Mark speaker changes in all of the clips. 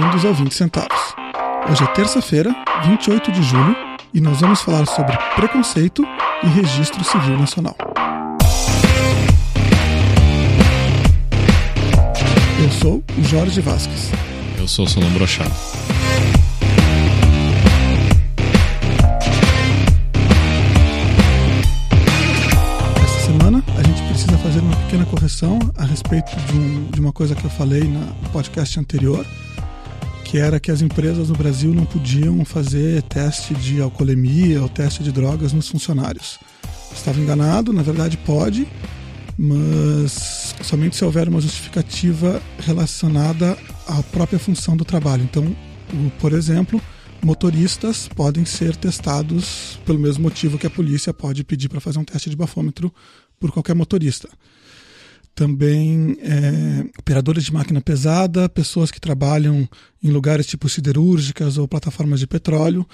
Speaker 1: bem-vindos ao 20 Centavos. Hoje é terça-feira, 28 de julho, e nós vamos falar sobre preconceito e registro civil nacional. Eu sou o Jorge Vasques.
Speaker 2: Eu sou Solon Brochado.
Speaker 1: Esta semana a gente precisa fazer uma pequena correção a respeito de, um, de uma coisa que eu falei na, no podcast anterior, que era que as empresas no Brasil não podiam fazer teste de alcoolemia ou teste de drogas nos funcionários. Estava enganado, na verdade pode, mas somente se houver uma justificativa relacionada à própria função do trabalho. Então, por exemplo, motoristas podem ser testados pelo mesmo motivo que a polícia pode pedir para fazer um teste de bafômetro por qualquer motorista. Também é, operadores de máquina pesada, pessoas que trabalham em lugares tipo siderúrgicas ou plataformas de petróleo.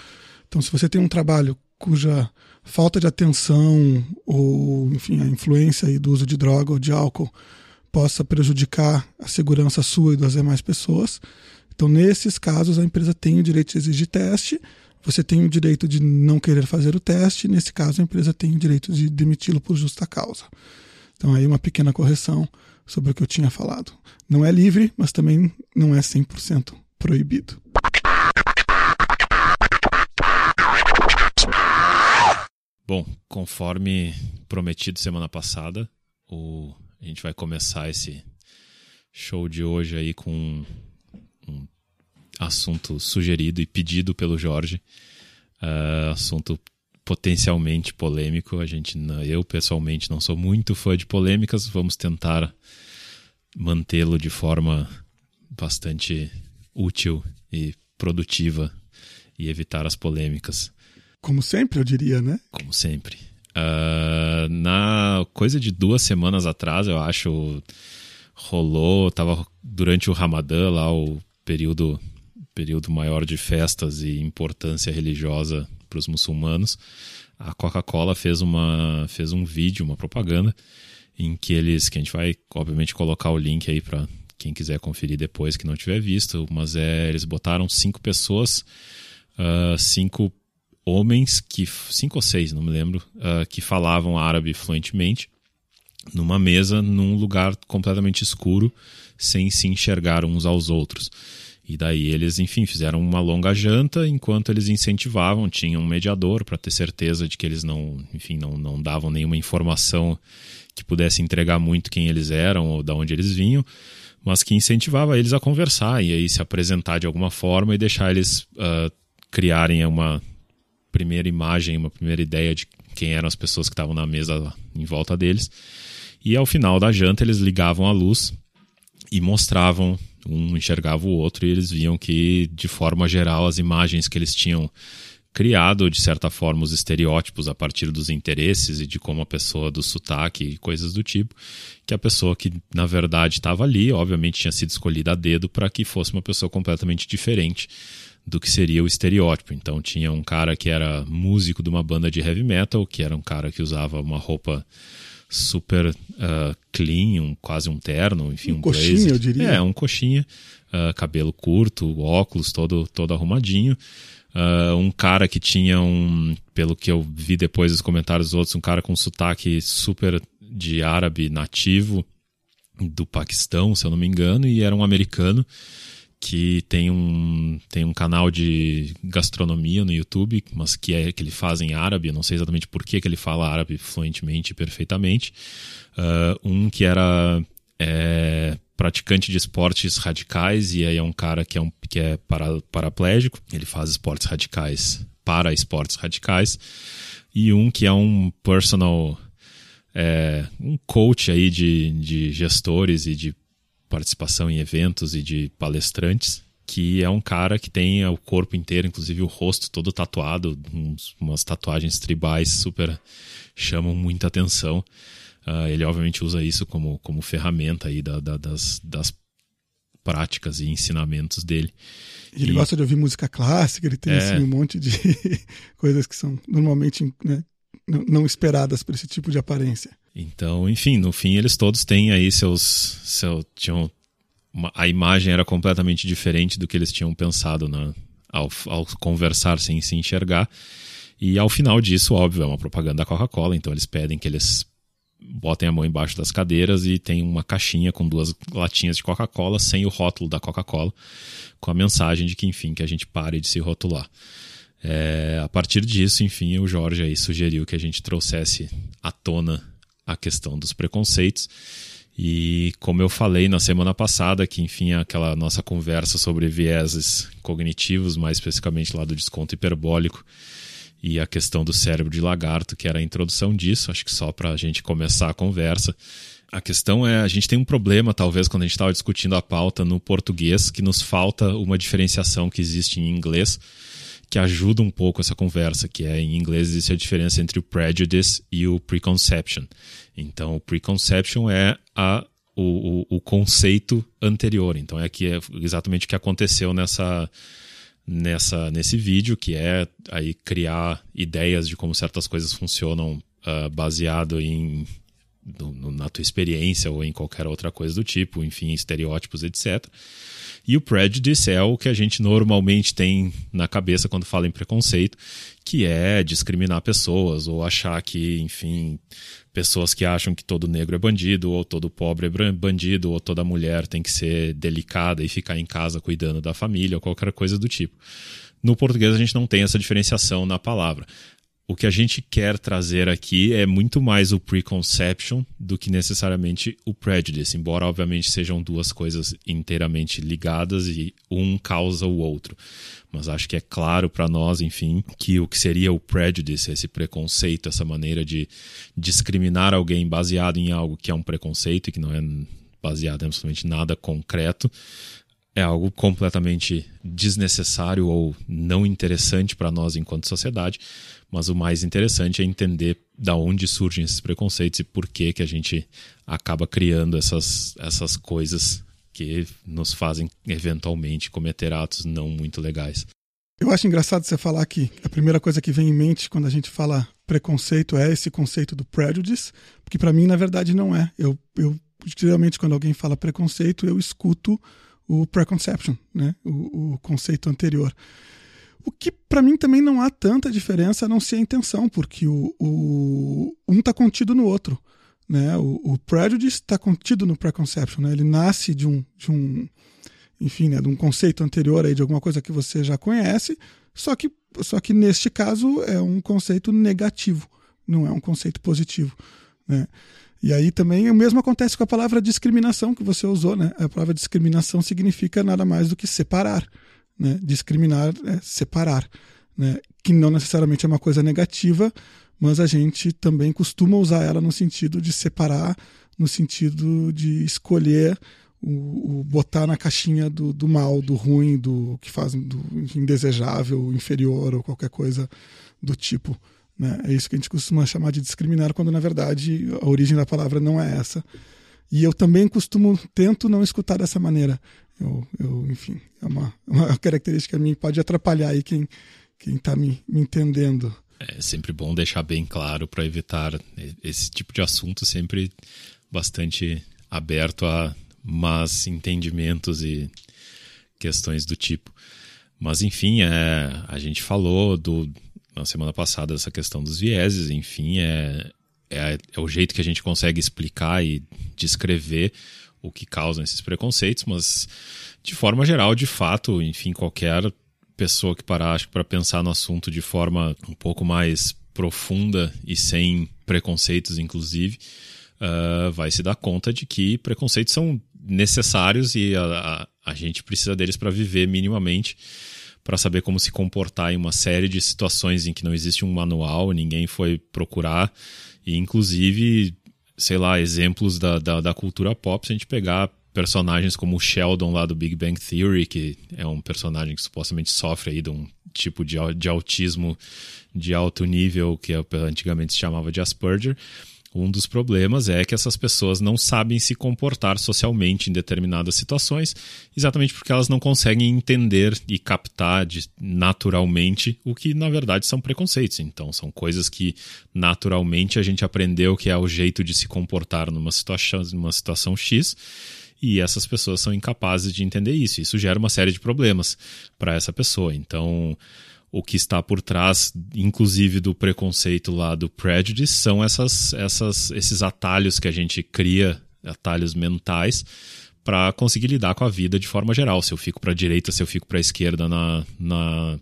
Speaker 1: Então, se você tem um trabalho cuja falta de atenção ou, enfim, a influência do uso de droga ou de álcool possa prejudicar a segurança sua e das demais pessoas, então, nesses casos, a empresa tem o direito de exigir teste, você tem o direito de não querer fazer o teste, nesse caso, a empresa tem o direito de demiti-lo por justa causa. Então, aí uma pequena correção sobre o que eu tinha falado. Não é livre, mas também não é 100% proibido.
Speaker 2: Bom, conforme prometido semana passada, o... a gente vai começar esse show de hoje aí com um assunto sugerido e pedido pelo Jorge, uh, assunto potencialmente polêmico. A gente, eu pessoalmente não sou muito fã de polêmicas. Vamos tentar mantê-lo de forma bastante útil e produtiva e evitar as polêmicas.
Speaker 1: Como sempre, eu diria, né?
Speaker 2: Como sempre. Uh, na coisa de duas semanas atrás, eu acho, rolou, tava durante o Ramadã lá, o período, período maior de festas e importância religiosa para os muçulmanos, a Coca-Cola fez, uma, fez um vídeo, uma propaganda, em que eles, que a gente vai obviamente colocar o link aí para quem quiser conferir depois que não tiver visto, mas é, eles botaram cinco pessoas, uh, cinco homens que cinco ou seis, não me lembro, uh, que falavam árabe fluentemente numa mesa num lugar completamente escuro sem se enxergar uns aos outros. E daí eles, enfim, fizeram uma longa janta enquanto eles incentivavam, tinham um mediador para ter certeza de que eles não, enfim, não, não davam nenhuma informação que pudesse entregar muito quem eles eram ou de onde eles vinham, mas que incentivava eles a conversar e aí se apresentar de alguma forma e deixar eles uh, criarem uma primeira imagem, uma primeira ideia de quem eram as pessoas que estavam na mesa em volta deles. E ao final da janta eles ligavam a luz e mostravam, um enxergava o outro, e eles viam que, de forma geral, as imagens que eles tinham criado, de certa forma, os estereótipos a partir dos interesses e de como a pessoa do sotaque e coisas do tipo, que a pessoa que, na verdade, estava ali, obviamente tinha sido escolhida a dedo para que fosse uma pessoa completamente diferente do que seria o estereótipo. Então tinha um cara que era músico de uma banda de heavy metal, que era um cara que usava uma roupa super uh, clean, um, quase um terno, enfim, um,
Speaker 1: um coxinha, blazer. eu diria.
Speaker 2: É, um coxinha, uh, cabelo curto, óculos todo, todo arrumadinho. Uh, um cara que tinha um, pelo que eu vi depois dos comentários dos outros, um cara com um sotaque super de árabe nativo do Paquistão, se eu não me engano, e era um americano que tem um, tem um canal de gastronomia no YouTube, mas que é que ele faz em árabe, não sei exatamente por que, que ele fala árabe fluentemente e perfeitamente. Uh, um que era é, praticante de esportes radicais, e aí é um cara que é, um, que é para, paraplégico, ele faz esportes radicais para esportes radicais. E um que é um personal, é, um coach aí de, de gestores e de participação em eventos e de palestrantes, que é um cara que tem o corpo inteiro, inclusive o rosto todo tatuado, uns, umas tatuagens tribais super chamam muita atenção. Uh, ele obviamente usa isso como, como ferramenta aí da, da, das, das práticas e ensinamentos dele.
Speaker 1: Ele e... gosta de ouvir música clássica, ele tem é... assim, um monte de coisas que são normalmente né, não esperadas por esse tipo de aparência.
Speaker 2: Então, enfim, no fim eles todos têm aí seus. Seu, tinham uma, a imagem era completamente diferente do que eles tinham pensado na, ao, ao conversar sem se enxergar. E ao final disso, óbvio, é uma propaganda da Coca-Cola, então eles pedem que eles botem a mão embaixo das cadeiras e tem uma caixinha com duas latinhas de Coca-Cola sem o rótulo da Coca-Cola, com a mensagem de que, enfim, que a gente pare de se rotular. É, a partir disso, enfim, o Jorge aí sugeriu que a gente trouxesse à tona a questão dos preconceitos. E como eu falei na semana passada, que enfim, aquela nossa conversa sobre vieses cognitivos, mais especificamente lá do desconto hiperbólico, e a questão do cérebro de lagarto, que era a introdução disso, acho que só para a gente começar a conversa. A questão é, a gente tem um problema, talvez, quando a gente estava discutindo a pauta no português, que nos falta uma diferenciação que existe em inglês, que ajuda um pouco essa conversa, que é em inglês existe a diferença entre o prejudice e o preconception. Então, o preconception é a, o, o, o conceito anterior. Então, é, que é exatamente o que aconteceu nessa nessa nesse vídeo, que é aí criar ideias de como certas coisas funcionam uh, baseado em no, na tua experiência ou em qualquer outra coisa do tipo, enfim, estereótipos, etc. E o prejudice é o que a gente normalmente tem na cabeça quando fala em preconceito, que é discriminar pessoas ou achar que, enfim, pessoas que acham que todo negro é bandido, ou todo pobre é bandido, ou toda mulher tem que ser delicada e ficar em casa cuidando da família, ou qualquer coisa do tipo. No português a gente não tem essa diferenciação na palavra. O que a gente quer trazer aqui é muito mais o preconception do que necessariamente o prejudice, embora obviamente sejam duas coisas inteiramente ligadas e um causa o outro. Mas acho que é claro para nós, enfim, que o que seria o prejudice, esse preconceito, essa maneira de discriminar alguém baseado em algo que é um preconceito e que não é baseado em absolutamente nada concreto, é algo completamente desnecessário ou não interessante para nós enquanto sociedade, mas o mais interessante é entender da onde surgem esses preconceitos e por que que a gente acaba criando essas, essas coisas que nos fazem eventualmente cometer atos não muito legais.
Speaker 1: Eu acho engraçado você falar que a primeira coisa que vem em mente quando a gente fala preconceito é esse conceito do prejudice, porque para mim na verdade não é. Eu, eu geralmente quando alguém fala preconceito eu escuto o preconception, né? o, o conceito anterior. O que para mim também não há tanta diferença a não ser a intenção, porque o, o um está contido no outro. Né? O, o prejudice está contido no preconception, né? ele nasce de um, de um enfim, né, de um conceito anterior aí de alguma coisa que você já conhece, só que, só que neste caso é um conceito negativo, não é um conceito positivo. Né? E aí também o mesmo acontece com a palavra discriminação que você usou, né? A palavra discriminação significa nada mais do que separar, né? Discriminar é separar, né? Que não necessariamente é uma coisa negativa, mas a gente também costuma usar ela no sentido de separar, no sentido de escolher o, o botar na caixinha do, do mal, do ruim, do que faz do indesejável, inferior ou qualquer coisa do tipo. Né? É isso que a gente costuma chamar de discriminar, quando na verdade a origem da palavra não é essa. E eu também costumo, tento não escutar dessa maneira. Eu, eu enfim, é uma, uma característica minha pode atrapalhar aí quem quem está me, me entendendo.
Speaker 2: É sempre bom deixar bem claro para evitar esse tipo de assunto sempre bastante aberto a más entendimentos e questões do tipo. Mas enfim, é, a gente falou do, na semana passada essa questão dos vieses, enfim, é, é, é, o jeito que a gente consegue explicar e descrever o que causam esses preconceitos, mas de forma geral, de fato, enfim, qualquer pessoa que parar para pensar no assunto de forma um pouco mais profunda e sem preconceitos, inclusive, uh, vai se dar conta de que preconceitos são necessários e a, a, a gente precisa deles para viver minimamente para saber como se comportar em uma série de situações em que não existe um manual, ninguém foi procurar, e inclusive, sei lá, exemplos da, da, da cultura pop, se a gente pegar personagens como o Sheldon lá do Big Bang Theory, que é um personagem que supostamente sofre aí de um tipo de, de autismo de alto nível, que antigamente se chamava de Asperger, um dos problemas é que essas pessoas não sabem se comportar socialmente em determinadas situações, exatamente porque elas não conseguem entender e captar de, naturalmente o que na verdade são preconceitos. Então, são coisas que naturalmente a gente aprendeu que é o jeito de se comportar numa situação, numa situação X e essas pessoas são incapazes de entender isso. Isso gera uma série de problemas para essa pessoa. Então, o que está por trás, inclusive do preconceito lá do prejudice, são essas, essas, esses atalhos que a gente cria, atalhos mentais, para conseguir lidar com a vida de forma geral. Se eu fico para a direita, se eu fico para a esquerda na, na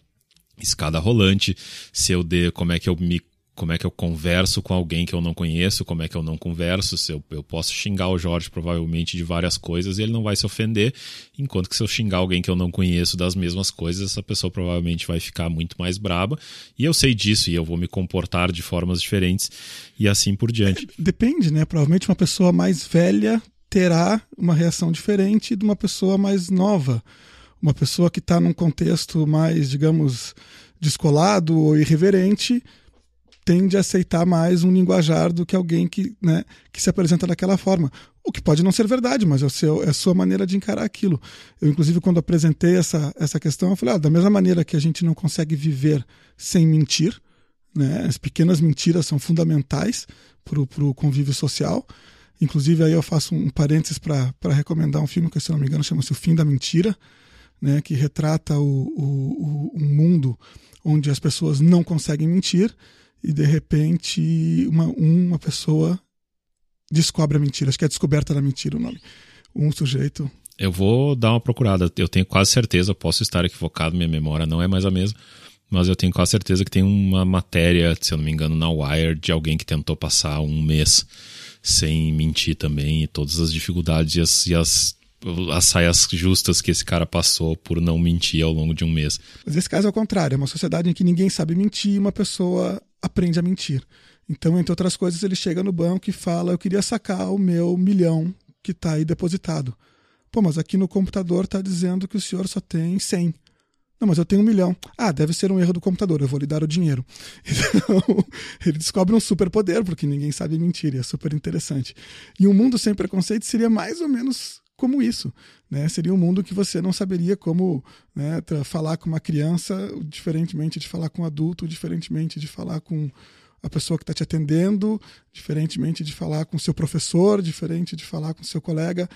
Speaker 2: escada rolante, se eu de, como é que eu me como é que eu converso com alguém que eu não conheço, como é que eu não converso, se eu, eu posso xingar o Jorge provavelmente de várias coisas e ele não vai se ofender, enquanto que se eu xingar alguém que eu não conheço das mesmas coisas, essa pessoa provavelmente vai ficar muito mais braba, e eu sei disso e eu vou me comportar de formas diferentes e assim por diante.
Speaker 1: Depende, né? Provavelmente uma pessoa mais velha terá uma reação diferente de uma pessoa mais nova. Uma pessoa que está num contexto mais, digamos, descolado ou irreverente tende a aceitar mais um linguajar do que alguém que, né, que se apresenta daquela forma. O que pode não ser verdade, mas é, seu, é a sua maneira de encarar aquilo. Eu, inclusive, quando apresentei essa, essa questão, eu falei: ah, da mesma maneira que a gente não consegue viver sem mentir, né, as pequenas mentiras são fundamentais para o convívio social. Inclusive, aí eu faço um parênteses para recomendar um filme que, se não me engano, chama-se O Fim da Mentira, né, que retrata o, o, o, um mundo onde as pessoas não conseguem mentir e de repente uma, uma pessoa descobre a mentira. Acho que é a descoberta da mentira o nome. Um sujeito.
Speaker 2: Eu vou dar uma procurada. Eu tenho quase certeza, posso estar equivocado, minha memória não é mais a mesma, mas eu tenho quase certeza que tem uma matéria, se eu não me engano, na Wire, de alguém que tentou passar um mês sem mentir também, e todas as dificuldades e as, e as as saias justas que esse cara passou por não mentir ao longo de um mês.
Speaker 1: Mas esse caso é o contrário, é uma sociedade em que ninguém sabe mentir e uma pessoa aprende a mentir. Então, entre outras coisas, ele chega no banco e fala: Eu queria sacar o meu milhão que está aí depositado. Pô, mas aqui no computador está dizendo que o senhor só tem 100. Não, mas eu tenho um milhão. Ah, deve ser um erro do computador, eu vou lhe dar o dinheiro. Então, ele descobre um superpoder, porque ninguém sabe mentir, e é super interessante. E um mundo sem preconceito seria mais ou menos como isso. Né? Seria um mundo que você não saberia como né, falar com uma criança, diferentemente de falar com um adulto, diferentemente de falar com a pessoa que está te atendendo, diferentemente de falar com seu professor, diferente de falar com seu colega.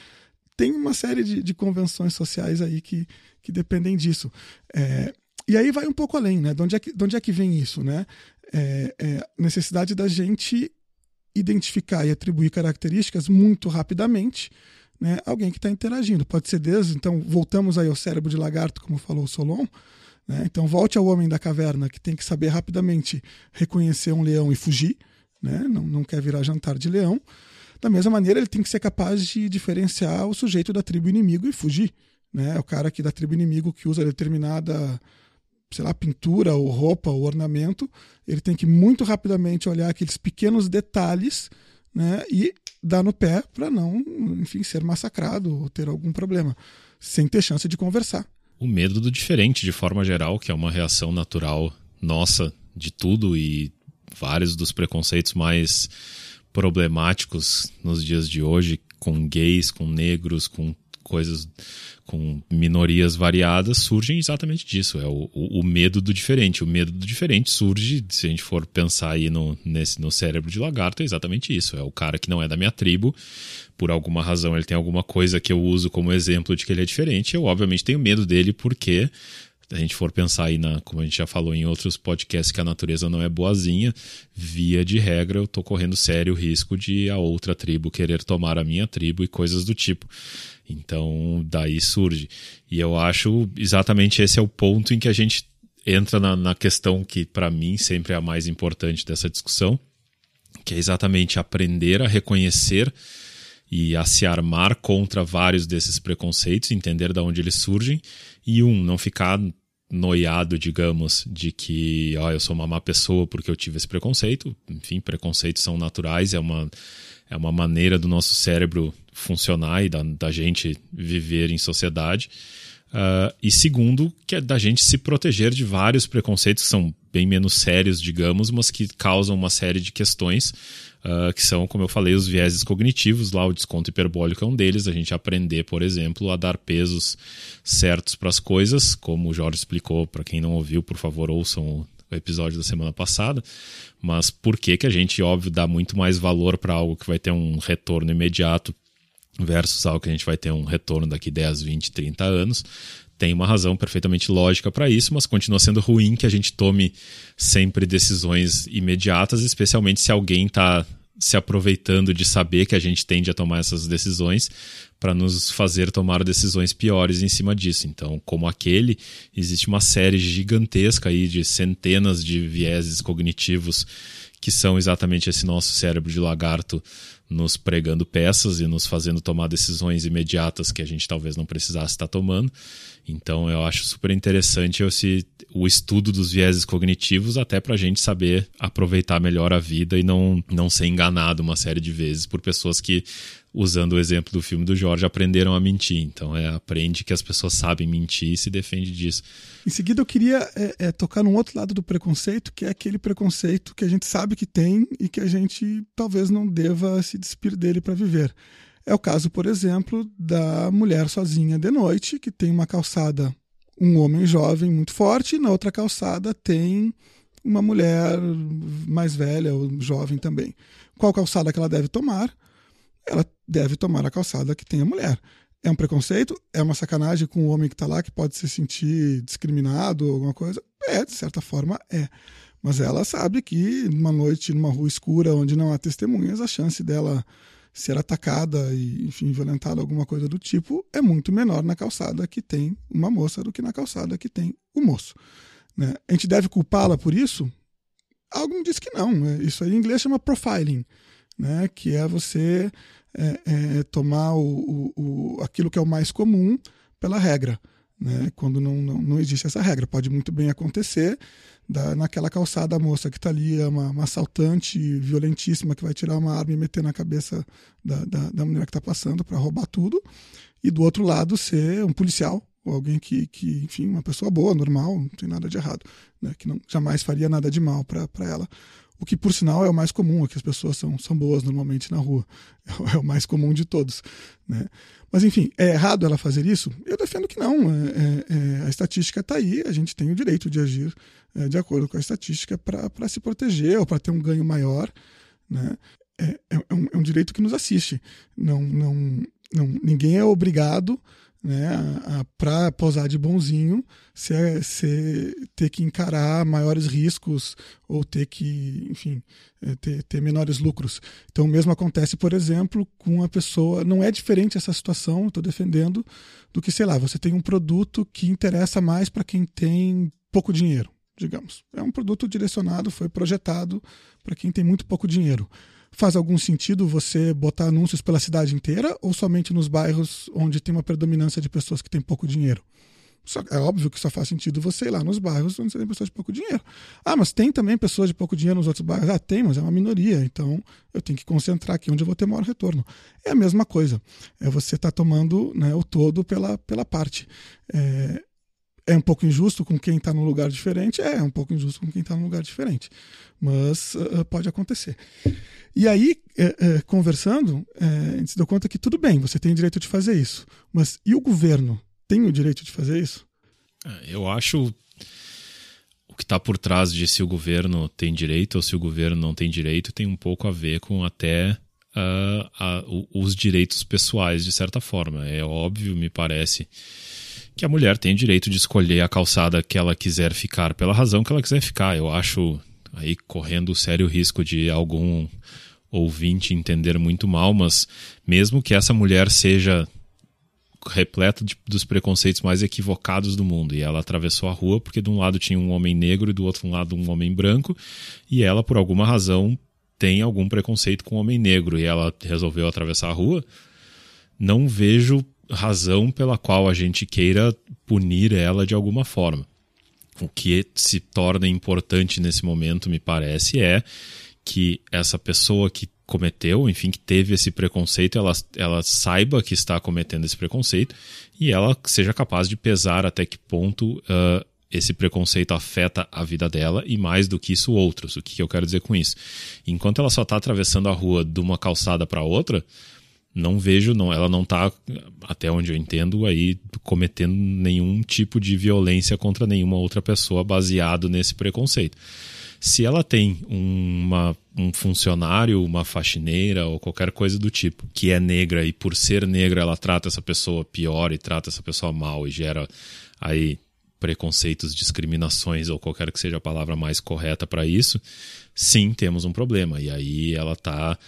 Speaker 1: Tem uma série de, de convenções sociais aí que, que dependem disso. É, e aí vai um pouco além, né? De onde é que, de onde é que vem isso, né? É, é necessidade da gente identificar e atribuir características muito rapidamente né, alguém que está interagindo. Pode ser desde, então, voltamos aí ao cérebro de lagarto, como falou o Solon. Né? Então, volte ao homem da caverna, que tem que saber rapidamente reconhecer um leão e fugir, né? não, não quer virar jantar de leão. Da mesma maneira, ele tem que ser capaz de diferenciar o sujeito da tribo inimigo e fugir. Né? É o cara que da tribo inimigo que usa determinada sei lá, pintura ou roupa ou ornamento, ele tem que muito rapidamente olhar aqueles pequenos detalhes né, e dar no pé para não, enfim, ser massacrado ou ter algum problema, sem ter chance de conversar.
Speaker 2: O medo do diferente, de forma geral, que é uma reação natural nossa de tudo e vários dos preconceitos mais problemáticos nos dias de hoje, com gays, com negros, com coisas com minorias variadas surgem exatamente disso. É o, o, o, medo do diferente. O medo do diferente surge, se a gente for pensar aí no, nesse, no cérebro de lagarto, é exatamente isso. É o cara que não é da minha tribo, por alguma razão ele tem alguma coisa que eu uso como exemplo de que ele é diferente. Eu, obviamente, tenho medo dele porque a gente for pensar aí na, como a gente já falou em outros podcasts, que a natureza não é boazinha, via de regra eu tô correndo sério risco de a outra tribo querer tomar a minha tribo e coisas do tipo. Então, daí surge. E eu acho exatamente esse é o ponto em que a gente entra na, na questão que, para mim, sempre é a mais importante dessa discussão, que é exatamente aprender a reconhecer e a se armar contra vários desses preconceitos, entender de onde eles surgem, e um, não ficar noiado, digamos, de que ó, eu sou uma má pessoa porque eu tive esse preconceito. Enfim, preconceitos são naturais, é uma é uma maneira do nosso cérebro funcionar e da, da gente viver em sociedade. Uh, e segundo, que é da gente se proteger de vários preconceitos que são bem menos sérios, digamos, mas que causam uma série de questões, uh, que são, como eu falei, os vieses cognitivos, lá o desconto hiperbólico é um deles, a gente aprender, por exemplo, a dar pesos certos para as coisas, como o Jorge explicou, para quem não ouviu, por favor, ouçam o episódio da semana passada, mas por que, que a gente, óbvio, dá muito mais valor para algo que vai ter um retorno imediato versus algo que a gente vai ter um retorno daqui 10, 20, 30 anos. Tem uma razão perfeitamente lógica para isso, mas continua sendo ruim que a gente tome sempre decisões imediatas, especialmente se alguém está se aproveitando de saber que a gente tende a tomar essas decisões para nos fazer tomar decisões piores em cima disso. Então, como aquele, existe uma série gigantesca aí de centenas de vieses cognitivos que são exatamente esse nosso cérebro de lagarto nos pregando peças e nos fazendo tomar decisões imediatas que a gente talvez não precisasse estar tomando. Então eu acho super interessante esse, o estudo dos vieses cognitivos até para a gente saber aproveitar melhor a vida e não, não ser enganado uma série de vezes por pessoas que usando o exemplo do filme do Jorge, aprenderam a mentir. Então, é, aprende que as pessoas sabem mentir e se defende disso.
Speaker 1: Em seguida, eu queria é, é, tocar num outro lado do preconceito, que é aquele preconceito que a gente sabe que tem e que a gente talvez não deva se despir dele para viver. É o caso, por exemplo, da mulher sozinha de noite, que tem uma calçada, um homem jovem muito forte, e na outra calçada tem uma mulher mais velha ou jovem também. Qual calçada que ela deve tomar? ela deve tomar a calçada que tem a mulher. É um preconceito? É uma sacanagem com o homem que está lá que pode se sentir discriminado ou alguma coisa? É, de certa forma é. Mas ela sabe que numa noite, numa rua escura, onde não há testemunhas, a chance dela ser atacada e, enfim, violentada, alguma coisa do tipo, é muito menor na calçada que tem uma moça do que na calçada que tem o moço. Né? A gente deve culpá-la por isso? Algo me diz que não. Né? Isso aí em inglês chama profiling, né? que é você é, é, tomar o, o, o, aquilo que é o mais comum pela regra. Né? Quando não, não, não existe essa regra. Pode muito bem acontecer da, naquela calçada a moça que está ali, é uma, uma, assaltante violentíssima que vai tirar uma arma e meter na cabeça da, da, da mulher que está passando para roubar tudo. E do outro lado ser um policial ou alguém que, que, enfim, uma pessoa boa, normal, não tem nada de errado, né? que não jamais faria nada de mal para ela. O que, por sinal, é o mais comum, é que as pessoas são, são boas normalmente na rua. É o mais comum de todos. Né? Mas, enfim, é errado ela fazer isso? Eu defendo que não. É, é, é a estatística está aí, a gente tem o direito de agir é, de acordo com a estatística para se proteger ou para ter um ganho maior. Né? É, um, é um direito que nos assiste. Não, não, não, ninguém é obrigado né, para posar de bonzinho, se, se ter que encarar maiores riscos ou ter que, enfim, é, ter, ter menores lucros. Então, o mesmo acontece, por exemplo, com a pessoa. Não é diferente essa situação, estou defendendo, do que, sei lá, você tem um produto que interessa mais para quem tem pouco dinheiro, digamos. É um produto direcionado, foi projetado para quem tem muito pouco dinheiro faz algum sentido você botar anúncios pela cidade inteira ou somente nos bairros onde tem uma predominância de pessoas que têm pouco dinheiro? Só, é óbvio que só faz sentido você ir lá nos bairros onde você tem pessoas de pouco dinheiro. Ah, mas tem também pessoas de pouco dinheiro nos outros bairros? Ah, tem, mas é uma minoria. Então eu tenho que concentrar aqui onde eu vou ter maior retorno. É a mesma coisa. É você estar tá tomando né, o todo pela, pela parte. É, é um pouco injusto com quem está num lugar diferente? É, é um pouco injusto com quem está num lugar diferente. Mas uh, pode acontecer. E aí, uh, uh, conversando, a gente se deu conta que tudo bem, você tem o direito de fazer isso. Mas e o governo tem o direito de fazer isso?
Speaker 2: É, eu acho o que está por trás de se o governo tem direito ou se o governo não tem direito tem um pouco a ver com até os direitos pessoais, de certa forma. É óbvio, me parece que a mulher tem o direito de escolher a calçada que ela quiser ficar pela razão que ela quiser ficar. Eu acho aí correndo sério risco de algum ouvinte entender muito mal, mas mesmo que essa mulher seja repleta de, dos preconceitos mais equivocados do mundo e ela atravessou a rua porque de um lado tinha um homem negro e do outro lado um homem branco e ela por alguma razão tem algum preconceito com o homem negro e ela resolveu atravessar a rua, não vejo razão pela qual a gente queira punir ela de alguma forma. O que se torna importante nesse momento, me parece, é que essa pessoa que cometeu, enfim, que teve esse preconceito, ela, ela saiba que está cometendo esse preconceito e ela seja capaz de pesar até que ponto uh, esse preconceito afeta a vida dela e mais do que isso outros. O que eu quero dizer com isso? Enquanto ela só está atravessando a rua de uma calçada para outra, não vejo, não, ela não está, até onde eu entendo, aí cometendo nenhum tipo de violência contra nenhuma outra pessoa baseado nesse preconceito. Se ela tem uma um funcionário, uma faxineira ou qualquer coisa do tipo, que é negra e por ser negra ela trata essa pessoa pior e trata essa pessoa mal e gera aí preconceitos, discriminações ou qualquer que seja a palavra mais correta para isso, sim, temos um problema. E aí ela está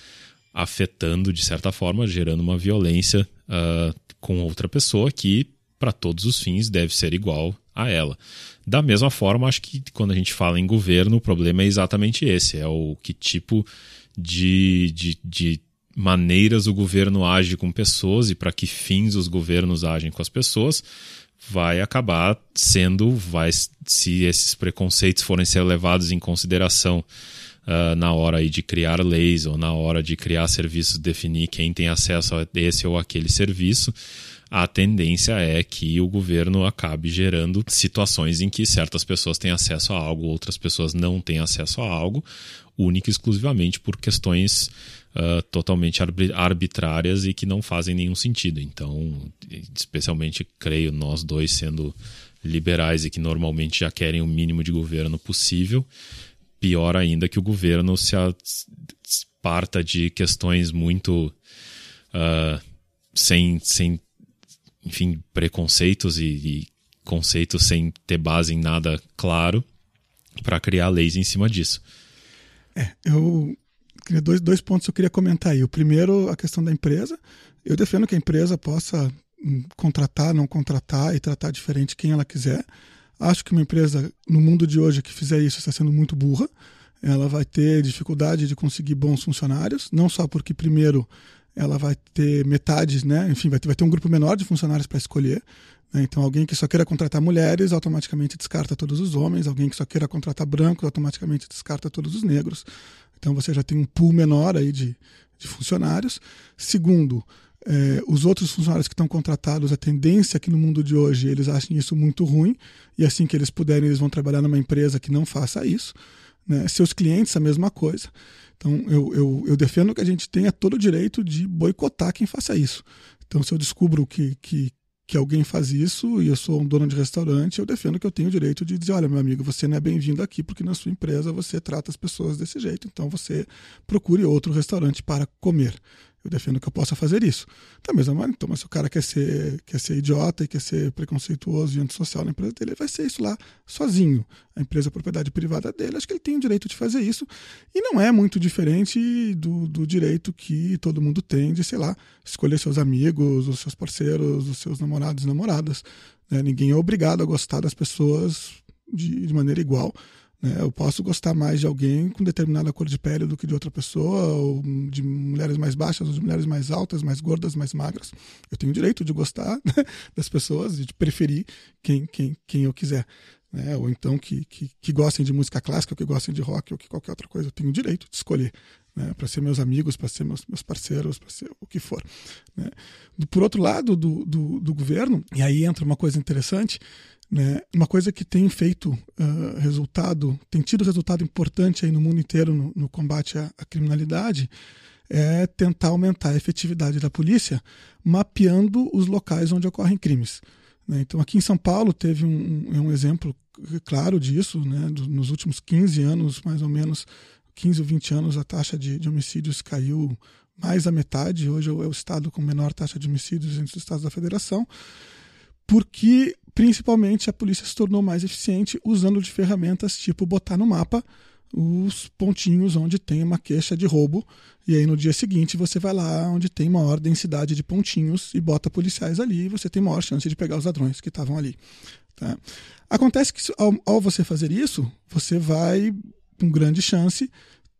Speaker 2: afetando, de certa forma, gerando uma violência uh, com outra pessoa que, para todos os fins, deve ser igual a ela. Da mesma forma, acho que quando a gente fala em governo, o problema é exatamente esse: é o que tipo de, de, de maneiras o governo age com pessoas e para que fins os governos agem com as pessoas vai acabar sendo, vai, se esses preconceitos forem ser levados em consideração uh, na hora aí de criar leis ou na hora de criar serviços, definir quem tem acesso a esse ou aquele serviço, a tendência é que o governo acabe gerando situações em que certas pessoas têm acesso a algo, outras pessoas não têm acesso a algo, única e exclusivamente por questões uh, totalmente arbitrárias e que não fazem nenhum sentido. Então, especialmente, creio, nós dois sendo liberais e que normalmente já querem o mínimo de governo possível, pior ainda que o governo se parta de questões muito uh, sem, sem, enfim, preconceitos e, e conceitos sem ter base em nada claro para criar leis em cima disso.
Speaker 1: É, eu dois, dois pontos que eu queria comentar aí. O primeiro, a questão da empresa. Eu defendo que a empresa possa hum, contratar, não contratar e tratar diferente quem ela quiser. Acho que uma empresa, no mundo de hoje, que fizer isso está sendo muito burra. Ela vai ter dificuldade de conseguir bons funcionários, não só porque, primeiro, ela vai ter metade, né? enfim, vai ter, vai ter um grupo menor de funcionários para escolher. Né? Então, alguém que só queira contratar mulheres automaticamente descarta todos os homens, alguém que só queira contratar brancos automaticamente descarta todos os negros. Então você já tem um pool menor aí de, de funcionários. Segundo, é, os outros funcionários que estão contratados, a tendência é que no mundo de hoje eles achem isso muito ruim e assim que eles puderem, eles vão trabalhar numa empresa que não faça isso. Né? Seus clientes, a mesma coisa. Então eu, eu, eu defendo que a gente tenha todo o direito de boicotar quem faça isso. Então, se eu descubro que, que, que alguém faz isso e eu sou um dono de restaurante, eu defendo que eu tenho o direito de dizer, olha, meu amigo, você não é bem-vindo aqui porque na sua empresa você trata as pessoas desse jeito, então você procure outro restaurante para comer. Eu defendo que eu possa fazer isso. Da mesma maneira, então, mas se o cara quer ser, quer ser idiota e quer ser preconceituoso e antissocial na empresa dele, ele vai ser isso lá sozinho. A empresa é propriedade privada dele, acho que ele tem o direito de fazer isso. E não é muito diferente do, do direito que todo mundo tem de, sei lá, escolher seus amigos, os seus parceiros, os seus namorados e namoradas. Né? Ninguém é obrigado a gostar das pessoas de, de maneira igual. Né? Eu posso gostar mais de alguém com determinada cor de pele do que de outra pessoa, ou de mulheres mais baixas, ou de mulheres mais altas, mais gordas, mais magras. Eu tenho o direito de gostar né, das pessoas e de preferir quem, quem, quem eu quiser. Né? Ou então que, que, que, gostem de música clássica, ou que gostem de rock, ou que qualquer outra coisa. Eu tenho o direito de escolher. Né? Para ser meus amigos, para ser meus, meus parceiros, para ser o que for. Né? Por outro lado do, do, do governo, e aí entra uma coisa interessante, né? Uma coisa que tem feito uh, resultado, tem tido resultado importante aí no mundo inteiro no, no combate à, à, criminalidade, é tentar aumentar a efetividade da polícia, mapeando os locais onde ocorrem crimes. Né? Então, aqui em São Paulo teve um, um, um exemplo claro disso, né? nos últimos 15 anos, mais ou menos, 15 ou 20 anos, a taxa de, de homicídios caiu mais da metade. Hoje é o estado com menor taxa de homicídios entre os estados da federação porque principalmente a polícia se tornou mais eficiente usando de ferramentas tipo botar no mapa os pontinhos onde tem uma queixa de roubo e aí no dia seguinte você vai lá onde tem maior densidade de pontinhos e bota policiais ali e você tem maior chance de pegar os ladrões que estavam ali. Tá? Acontece que ao, ao, você fazer isso, você vai com grande chance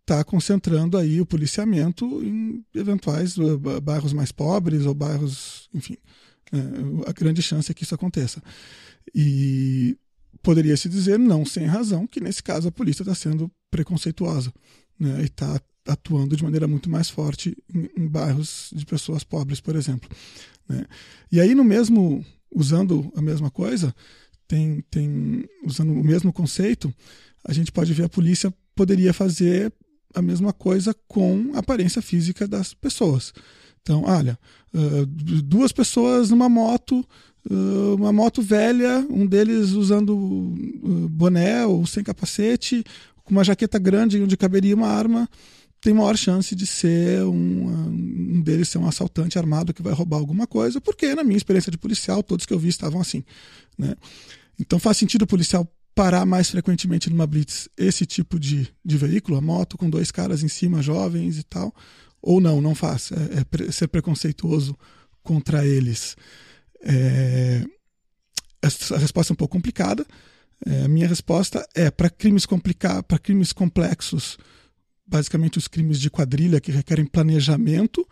Speaker 1: estar tá concentrando aí o policiamento em eventuais uh, bairros mais pobres ou bairros, enfim, é, a grande chance é que isso aconteça. E poderia se dizer, não sem razão, que nesse caso a polícia está sendo preconceituosa né, e está atuando de maneira muito mais forte em, em bairros de pessoas pobres, por exemplo. Né. E aí, no mesmo, usando a mesma coisa, tem, tem, usando o mesmo conceito, a gente pode ver a polícia poderia fazer a mesma coisa com a aparência física das pessoas. Então, olha, uh, duas pessoas numa moto, uh, uma moto velha, um deles usando uh, boné ou sem capacete, com uma jaqueta grande onde caberia uma arma. tem maior chance de ser um, um deles ser um assaltante armado que vai roubar alguma coisa, porque na minha experiência de policial, todos que eu vi estavam assim. Né? Então faz sentido o policial parar mais frequentemente numa blitz esse tipo de, de veículo, a moto com dois caras em cima, jovens e tal, ou não, não faz. É, é ser preconceituoso contra eles. É, a resposta é um pouco complicada. É, a minha resposta é para crimes complicados, para crimes complexos, basicamente os crimes de quadrilha que requerem planejamento,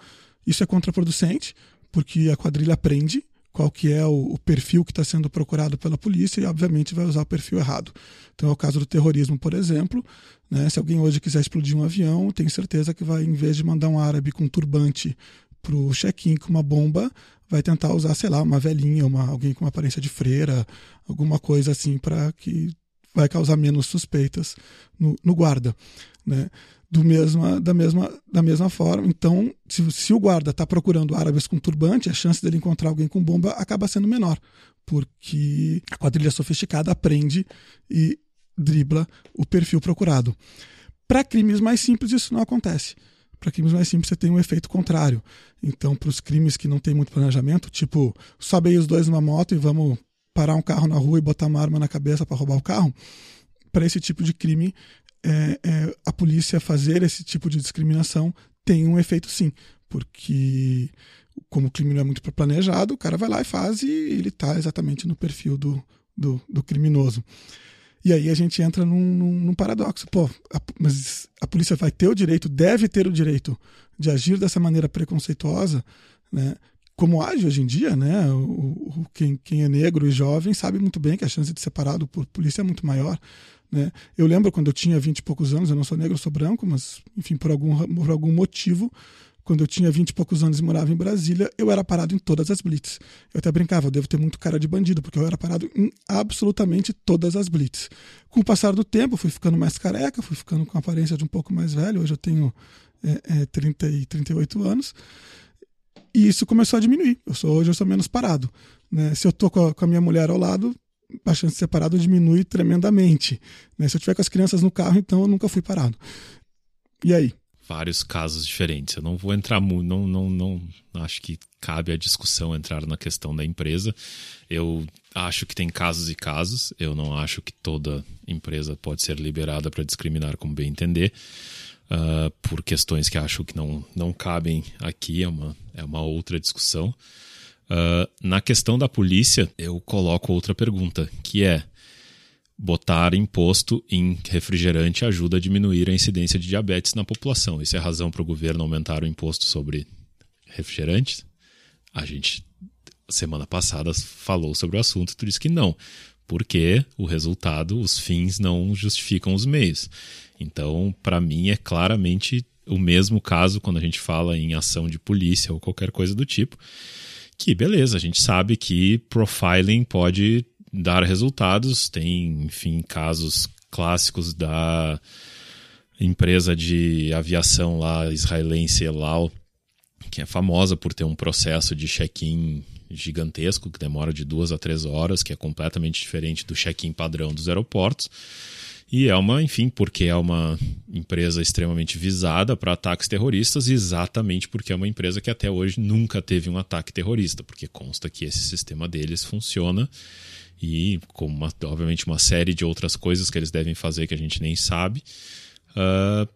Speaker 1: isso é contraproducente, porque a quadrilha aprende qual que é o, o perfil que está sendo procurado pela polícia e, obviamente, vai usar o perfil errado. Então, é o caso do terrorismo, por exemplo. Né? Se alguém hoje quiser explodir um avião, tenho certeza que vai, em vez de mandar um árabe com um turbante para o check-in com uma bomba, vai tentar usar, sei lá, uma velhinha, uma, alguém com uma aparência de freira, alguma coisa assim para que vai causar menos suspeitas no, no guarda, né? Do mesma, da, mesma, da mesma forma. Então, se, se o guarda está procurando árabes com turbante, a chance dele encontrar alguém com bomba acaba sendo menor, porque a quadrilha sofisticada aprende e dribla o perfil procurado. Para crimes mais simples, isso não acontece. Para crimes mais simples, você tem um efeito contrário. Então, para os crimes que não tem muito planejamento, tipo, sobe aí os dois numa moto e vamos parar um carro na rua e botar uma arma na cabeça para roubar o carro, para esse tipo de crime, é, é, a polícia fazer esse tipo de discriminação tem um efeito sim, porque como o crime não é muito planejado, o cara vai lá e faz e ele está exatamente no perfil do, do, do criminoso. E aí a gente entra num, num, num paradoxo. Pô, a, mas a polícia vai ter o direito, deve ter o direito de agir dessa maneira preconceituosa, né? Como age hoje em dia, né? O, o, quem, quem é negro e jovem sabe muito bem que a chance de ser parado por polícia é muito maior. Né? Eu lembro quando eu tinha vinte e poucos anos, eu não sou negro, eu sou branco, mas, enfim, por algum, por algum motivo, quando eu tinha vinte e poucos anos e morava em Brasília, eu era parado em todas as blitz. Eu até brincava, eu devo ter muito cara de bandido, porque eu era parado em absolutamente todas as blitz. Com o passar do tempo, fui ficando mais careca, fui ficando com a aparência de um pouco mais velho, hoje eu tenho é, é, 30 e 38 anos, e isso começou a diminuir. Eu sou, hoje eu sou menos parado. Né? Se eu tô com a, com a minha mulher ao lado, a chance de ser parado diminui tremendamente. Né? Se eu tiver com as crianças no carro, então eu nunca fui parado. E aí?
Speaker 2: Vários casos diferentes. Eu não vou entrar muito, não, não, não acho que cabe a discussão entrar na questão da empresa. Eu acho que tem casos e casos. Eu não acho que toda empresa pode ser liberada para discriminar como bem entender. Uh, por questões que acho que não, não cabem aqui, é uma, é uma outra discussão. Uh, na questão da polícia, eu coloco outra pergunta, que é: botar imposto em refrigerante ajuda a diminuir a incidência de diabetes na população. Isso é razão para o governo aumentar o imposto sobre refrigerantes? A gente, semana passada, falou sobre o assunto e tu disse que não, porque o resultado, os fins não justificam os meios. Então, para mim, é claramente o mesmo caso quando a gente fala em ação de polícia ou qualquer coisa do tipo. Que beleza, a gente sabe que profiling pode dar resultados. Tem, enfim, casos clássicos da empresa de aviação lá israelense Elal, que é famosa por ter um processo de check-in gigantesco, que demora de duas a três horas, que é completamente diferente do check-in padrão dos aeroportos. E é uma, enfim, porque é uma empresa extremamente visada para ataques terroristas, exatamente porque é uma empresa que até hoje nunca teve um ataque terrorista, porque consta que esse sistema deles funciona e com uma, obviamente uma série de outras coisas que eles devem fazer que a gente nem sabe, uh,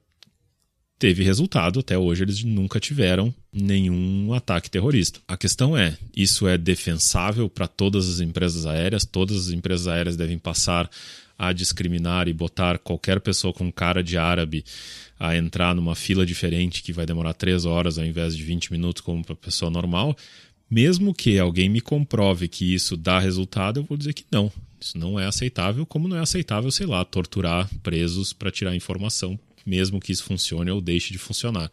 Speaker 2: teve resultado. Até hoje eles nunca tiveram nenhum ataque terrorista. A questão é: isso é defensável para todas as empresas aéreas? Todas as empresas aéreas devem passar a discriminar e botar qualquer pessoa com cara de árabe a entrar numa fila diferente que vai demorar três horas ao invés de 20 minutos como para pessoa normal, mesmo que alguém me comprove que isso dá resultado, eu vou dizer que não. Isso não é aceitável, como não é aceitável, sei lá, torturar presos para tirar informação, mesmo que isso funcione ou deixe de funcionar.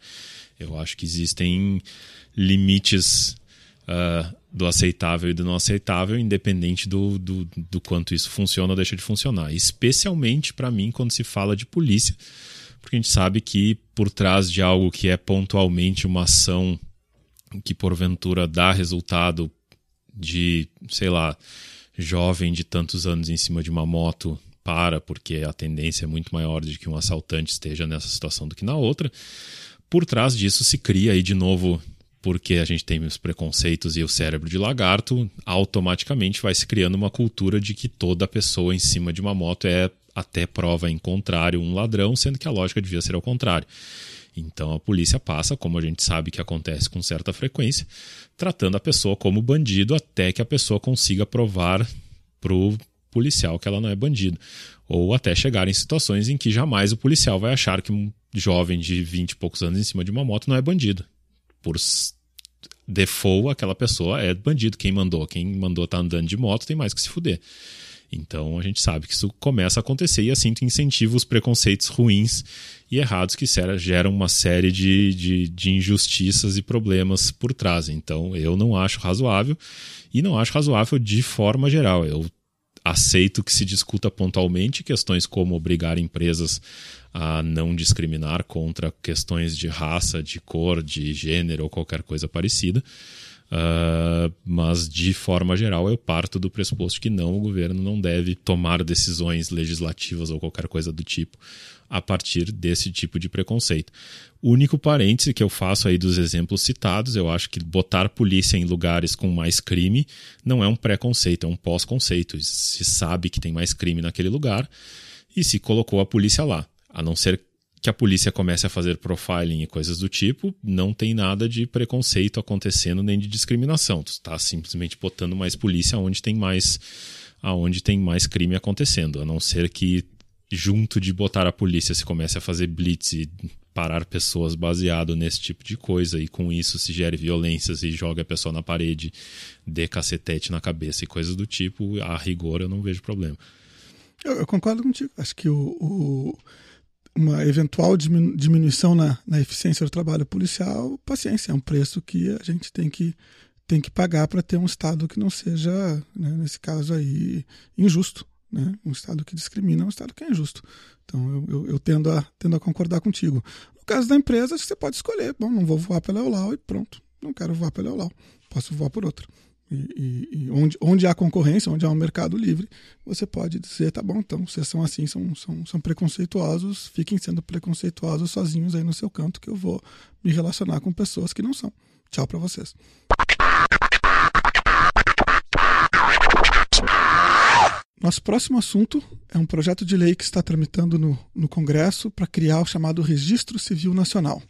Speaker 2: Eu acho que existem limites uh, do aceitável e do não aceitável, independente do, do, do quanto isso funciona ou deixa de funcionar. Especialmente para mim, quando se fala de polícia, porque a gente sabe que por trás de algo que é pontualmente uma ação que porventura dá resultado de, sei lá, jovem de tantos anos em cima de uma moto para, porque a tendência é muito maior de que um assaltante esteja nessa situação do que na outra. Por trás disso se cria aí de novo porque a gente tem os preconceitos e o cérebro de lagarto, automaticamente vai se criando uma cultura de que toda pessoa em cima de uma moto é até prova em contrário um ladrão, sendo que a lógica devia ser ao contrário. Então a polícia passa, como a gente sabe que acontece com certa frequência, tratando a pessoa como bandido até que a pessoa consiga provar pro policial que ela não é bandido. Ou até chegar em situações em que jamais o policial vai achar que um jovem de 20 e poucos anos em cima de uma moto não é bandido por default, aquela pessoa é bandido. Quem mandou? Quem mandou tá andando de moto tem mais que se fuder. Então a gente sabe que isso começa a acontecer e assim tu incentiva os preconceitos ruins e errados que geram uma série de, de, de, injustiças e problemas por trás. Então eu não acho razoável e não acho razoável de forma geral. Eu aceito que se discuta pontualmente questões como obrigar empresas a não discriminar contra questões de raça, de cor, de gênero ou qualquer coisa parecida. Uh, mas de forma geral eu parto do pressuposto que não, o governo não deve tomar decisões legislativas ou qualquer coisa do tipo a partir desse tipo de preconceito. O único parêntese que eu faço aí dos exemplos citados, eu acho que botar polícia em lugares com mais crime não é um preconceito, é um pós-conceito. Se sabe que tem mais crime naquele lugar e se colocou a polícia lá. A não ser que a polícia comece a fazer profiling e coisas do tipo, não tem nada de preconceito acontecendo nem de discriminação. Tu está simplesmente botando mais polícia onde tem mais aonde tem mais crime acontecendo, a não ser que junto de botar a polícia se comece a fazer blitz e parar pessoas baseado nesse tipo de coisa e com isso se gere violências e joga a pessoa na parede, dê cacetete na cabeça e coisas do tipo, a rigor eu não vejo problema.
Speaker 1: Eu, eu concordo contigo. Acho que o, o uma eventual diminuição na, na eficiência do trabalho policial, paciência, é um preço que a gente tem que, tem que pagar para ter um Estado que não seja, né, nesse caso aí, injusto. Né? Um Estado que discrimina é um Estado que é injusto. Então eu, eu, eu, tendo, a, tendo a concordar contigo. No caso da empresa, você pode escolher. Bom, não vou voar pela Eulau e pronto. Não quero voar pela Eulau. Posso voar por outra. E, e, e, onde, onde há concorrência, onde há um mercado livre, você pode dizer, tá bom, então, vocês são assim, são, são, são preconceituosos, fiquem sendo preconceituosos sozinhos aí no seu canto, que eu vou me relacionar com pessoas que não são. Tchau para vocês. Nosso próximo assunto é um projeto de lei que está tramitando no, no Congresso para criar o chamado Registro Civil Nacional.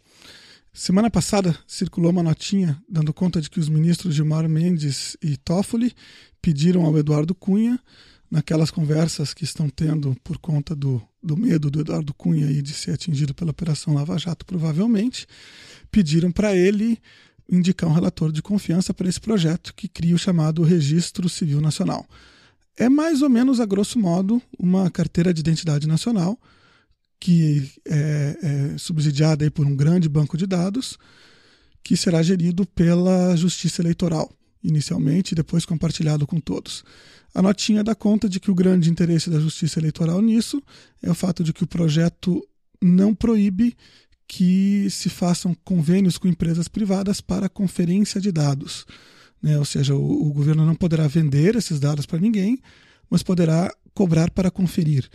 Speaker 1: Semana passada circulou uma notinha dando conta de que os ministros Gilmar Mendes e Toffoli pediram ao Eduardo Cunha, naquelas conversas que estão tendo por conta do, do medo do Eduardo Cunha aí de ser atingido pela Operação Lava Jato, provavelmente, pediram para ele indicar um relator de confiança para esse projeto que cria o chamado Registro Civil Nacional. É mais ou menos, a grosso modo, uma carteira de identidade nacional que é, é subsidiada por um grande banco de dados, que será gerido pela Justiça Eleitoral, inicialmente e depois compartilhado com todos. A notinha dá conta de que o grande interesse da Justiça Eleitoral nisso é o fato de que o projeto não proíbe que se façam convênios com empresas privadas para conferência de dados. Né? Ou seja, o, o governo não poderá vender esses dados para ninguém, mas poderá cobrar para conferir.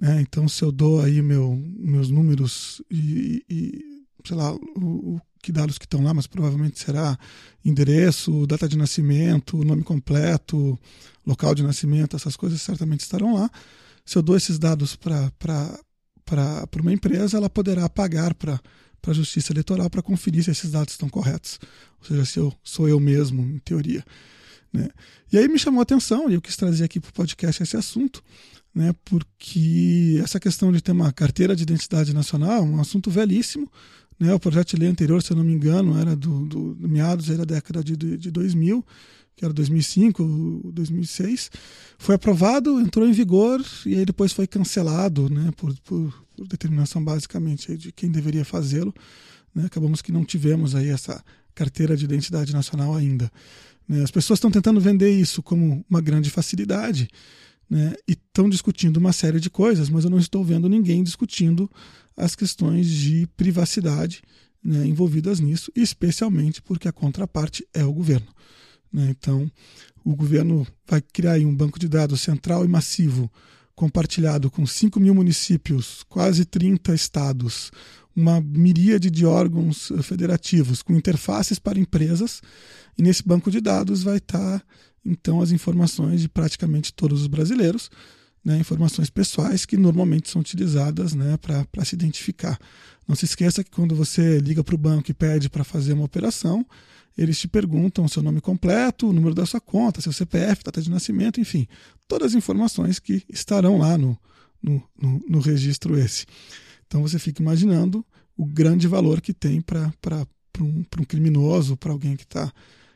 Speaker 1: Né? Então, se eu dou aí meu, meus números e, e sei lá, o, o, que dados que estão lá, mas provavelmente será endereço, data de nascimento, nome completo, local de nascimento, essas coisas certamente estarão lá. Se eu dou esses dados para uma empresa, ela poderá pagar para a Justiça Eleitoral para conferir se esses dados estão corretos. Ou seja, se eu sou eu mesmo, em teoria. Né? E aí me chamou a atenção, e eu quis trazer aqui para o podcast esse assunto, né, porque essa questão de ter uma carteira de identidade nacional é um assunto velhíssimo. Né, o projeto de lei anterior, se eu não me engano, era do, do, do meados da década de, de 2000, que era 2005, 2006. Foi aprovado, entrou em vigor e aí depois foi cancelado né, por, por, por determinação basicamente de quem deveria fazê-lo. Né, acabamos que não tivemos aí essa carteira de identidade nacional ainda. Né, as pessoas estão tentando vender isso como uma grande facilidade né, e estão discutindo uma série de coisas, mas eu não estou vendo ninguém discutindo as questões de privacidade né, envolvidas nisso, especialmente porque a contraparte é o governo. Né? Então, o governo vai criar um banco de dados central e massivo compartilhado com 5 mil municípios, quase 30 estados, uma miríade de órgãos eh, federativos com interfaces para empresas, e nesse banco de dados vai estar então as informações de praticamente todos os brasileiros, né, informações pessoais que normalmente são utilizadas né, para se identificar. Não se esqueça que quando você liga para o banco e pede para fazer uma operação, eles te perguntam o seu nome completo, o número da sua conta, seu CPF, data de nascimento, enfim, todas as informações que estarão lá no, no, no, no registro esse. Então você fica imaginando o grande valor que tem para um, um criminoso, para alguém que está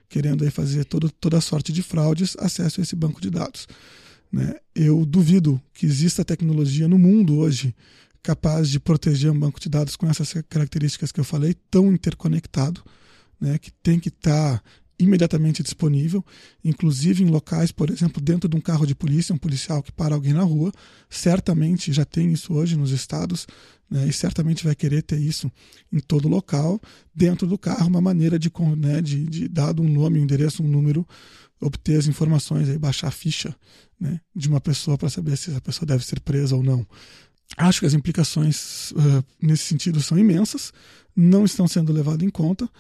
Speaker 1: querendo aí fazer todo, toda sorte de fraudes, acesso a esse banco de dados. Né? Eu duvido que exista tecnologia no mundo hoje capaz de proteger um banco de dados com essas características que eu falei, tão interconectado, né, que tem que estar tá imediatamente disponível, inclusive em locais, por exemplo, dentro de um carro de polícia, um policial que para alguém na rua, certamente já tem isso hoje nos estados, né, e certamente vai querer ter isso em todo local, dentro do carro, uma maneira de, né, de, de dado um nome, um endereço, um número, obter as informações, aí, baixar a ficha né, de uma pessoa para saber se essa pessoa deve ser presa ou não. Acho que as implicações uh, nesse sentido são imensas, não estão sendo levadas em conta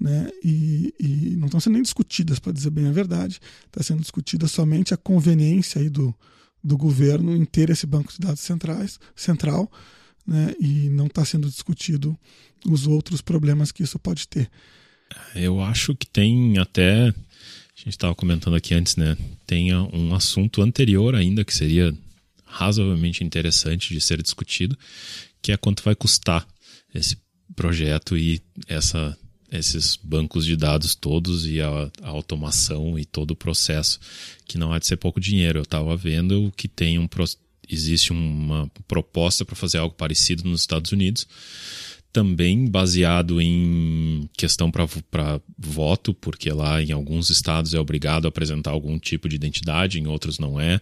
Speaker 1: né? e, e não estão sendo nem discutidas, para dizer bem a verdade. Está sendo discutida somente a conveniência aí do, do governo em ter esse banco de dados centrais, central né? e não está sendo discutido os outros problemas que isso pode ter.
Speaker 2: Eu acho que tem até. A gente estava comentando aqui antes, né? Tem um assunto anterior ainda que seria razoavelmente interessante de ser discutido, que é quanto vai custar esse projeto e essa esses bancos de dados todos e a, a, automação e todo o processo, que não há de ser pouco dinheiro. Eu estava vendo que tem um existe uma proposta para fazer algo parecido nos Estados Unidos, também baseado em questão para voto, porque lá em alguns estados é obrigado a apresentar algum tipo de identidade, em outros não é.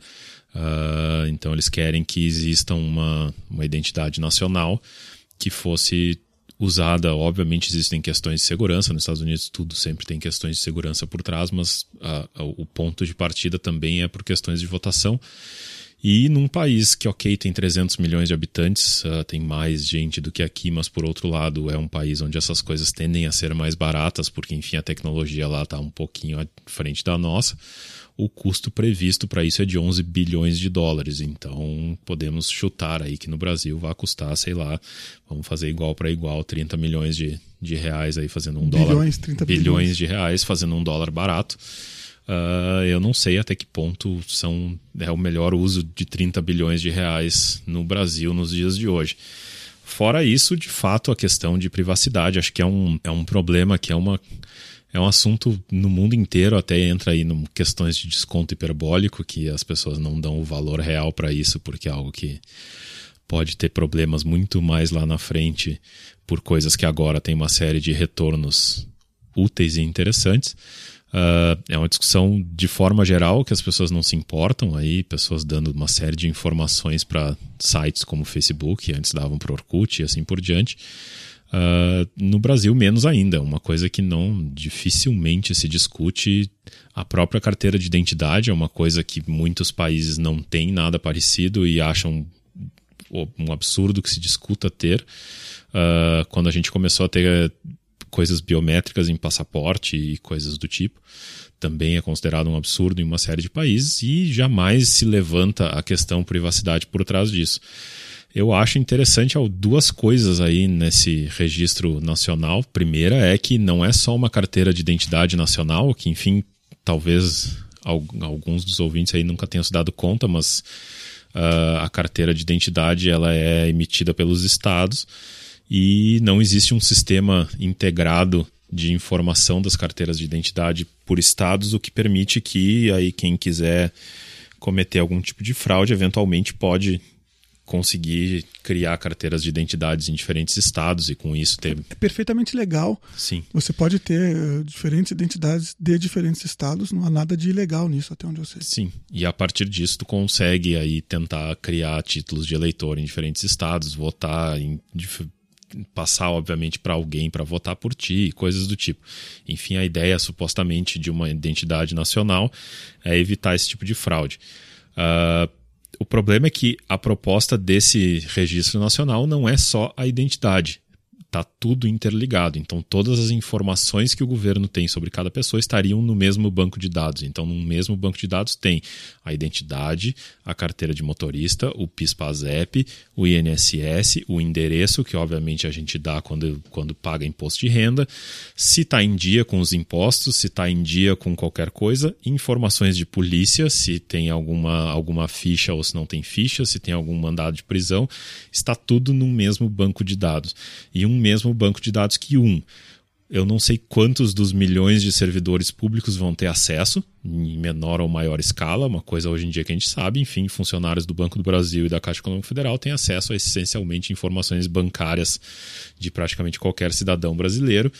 Speaker 2: Uh, então eles querem que exista uma, uma identidade nacional que fosse usada. Obviamente existem questões de segurança nos Estados Unidos, tudo sempre tem questões de segurança por trás, mas uh, o ponto de partida também é por questões de votação. E num país que, ok, tem 300 milhões de habitantes, uh, tem mais gente do que aqui, mas por outro lado é um país onde essas coisas tendem a ser mais baratas, porque enfim a tecnologia lá está um pouquinho à frente da nossa. O custo previsto para isso é de 11 bilhões de dólares. Então podemos chutar aí que no Brasil vai custar, sei lá, vamos fazer igual para igual, 30 milhões de, de reais aí fazendo um bilhões, dólar. 30 bilhões, bilhões de reais fazendo um dólar barato. Uh, eu não sei até que ponto são é o melhor uso de 30 bilhões de reais no Brasil nos dias de hoje. Fora isso, de fato, a questão de privacidade, acho que é um, é um problema que é uma é um assunto no mundo inteiro, até entra aí em questões de desconto hiperbólico, que as pessoas não dão o valor real para isso, porque é algo que pode ter problemas muito mais lá na frente por coisas que agora tem uma série de retornos úteis e interessantes. Uh, é uma discussão de forma geral que as pessoas não se importam aí, pessoas dando uma série de informações para sites como Facebook, antes davam para Orkut e assim por diante. Uh, no Brasil, menos ainda, uma coisa que não dificilmente se discute. A própria carteira de identidade é uma coisa que muitos países não têm nada parecido e acham um absurdo que se discuta ter. Uh, quando a gente começou a ter coisas biométricas em passaporte e coisas do tipo. Também é considerado um absurdo em uma série de países e jamais se levanta a questão privacidade por trás disso. Eu acho interessante duas coisas aí nesse registro nacional. Primeira é que não é só uma carteira de identidade nacional, que enfim, talvez alguns dos ouvintes aí nunca tenham se dado conta, mas uh, a carteira de identidade ela é emitida pelos estados e não existe um sistema integrado de informação das carteiras de identidade por estados, o que permite que aí quem quiser cometer algum tipo de fraude eventualmente pode conseguir criar carteiras de identidades em diferentes estados e com isso ter.
Speaker 1: É perfeitamente legal.
Speaker 2: Sim.
Speaker 1: Você pode ter uh, diferentes identidades de diferentes estados, não há nada de ilegal nisso, até onde eu sei.
Speaker 2: Sim. E a partir disso, tu consegue aí tentar criar títulos de eleitor em diferentes estados, votar em passar, obviamente, para alguém para votar por ti, coisas do tipo. Enfim, a ideia supostamente de uma identidade nacional é evitar esse tipo de fraude. Uh, o problema é que a proposta desse registro nacional não é só a identidade está tudo interligado. Então, todas as informações que o governo tem sobre cada pessoa estariam no mesmo banco de dados. Então, no mesmo banco de dados tem a identidade, a carteira de motorista, o PIS/PASEP, o INSS, o endereço, que obviamente a gente dá quando, quando paga imposto de renda, se está em dia com os impostos, se está em dia com qualquer coisa, informações de polícia, se tem alguma, alguma ficha ou se não tem ficha, se tem algum mandado de prisão, está tudo no mesmo banco de dados. E um mesmo banco de dados que um. Eu não sei quantos dos milhões de servidores públicos vão ter acesso, em menor ou maior escala, uma coisa hoje em dia que a gente sabe. Enfim, funcionários do Banco do Brasil e da Caixa Econômica Federal têm acesso a essencialmente informações bancárias de praticamente qualquer cidadão brasileiro.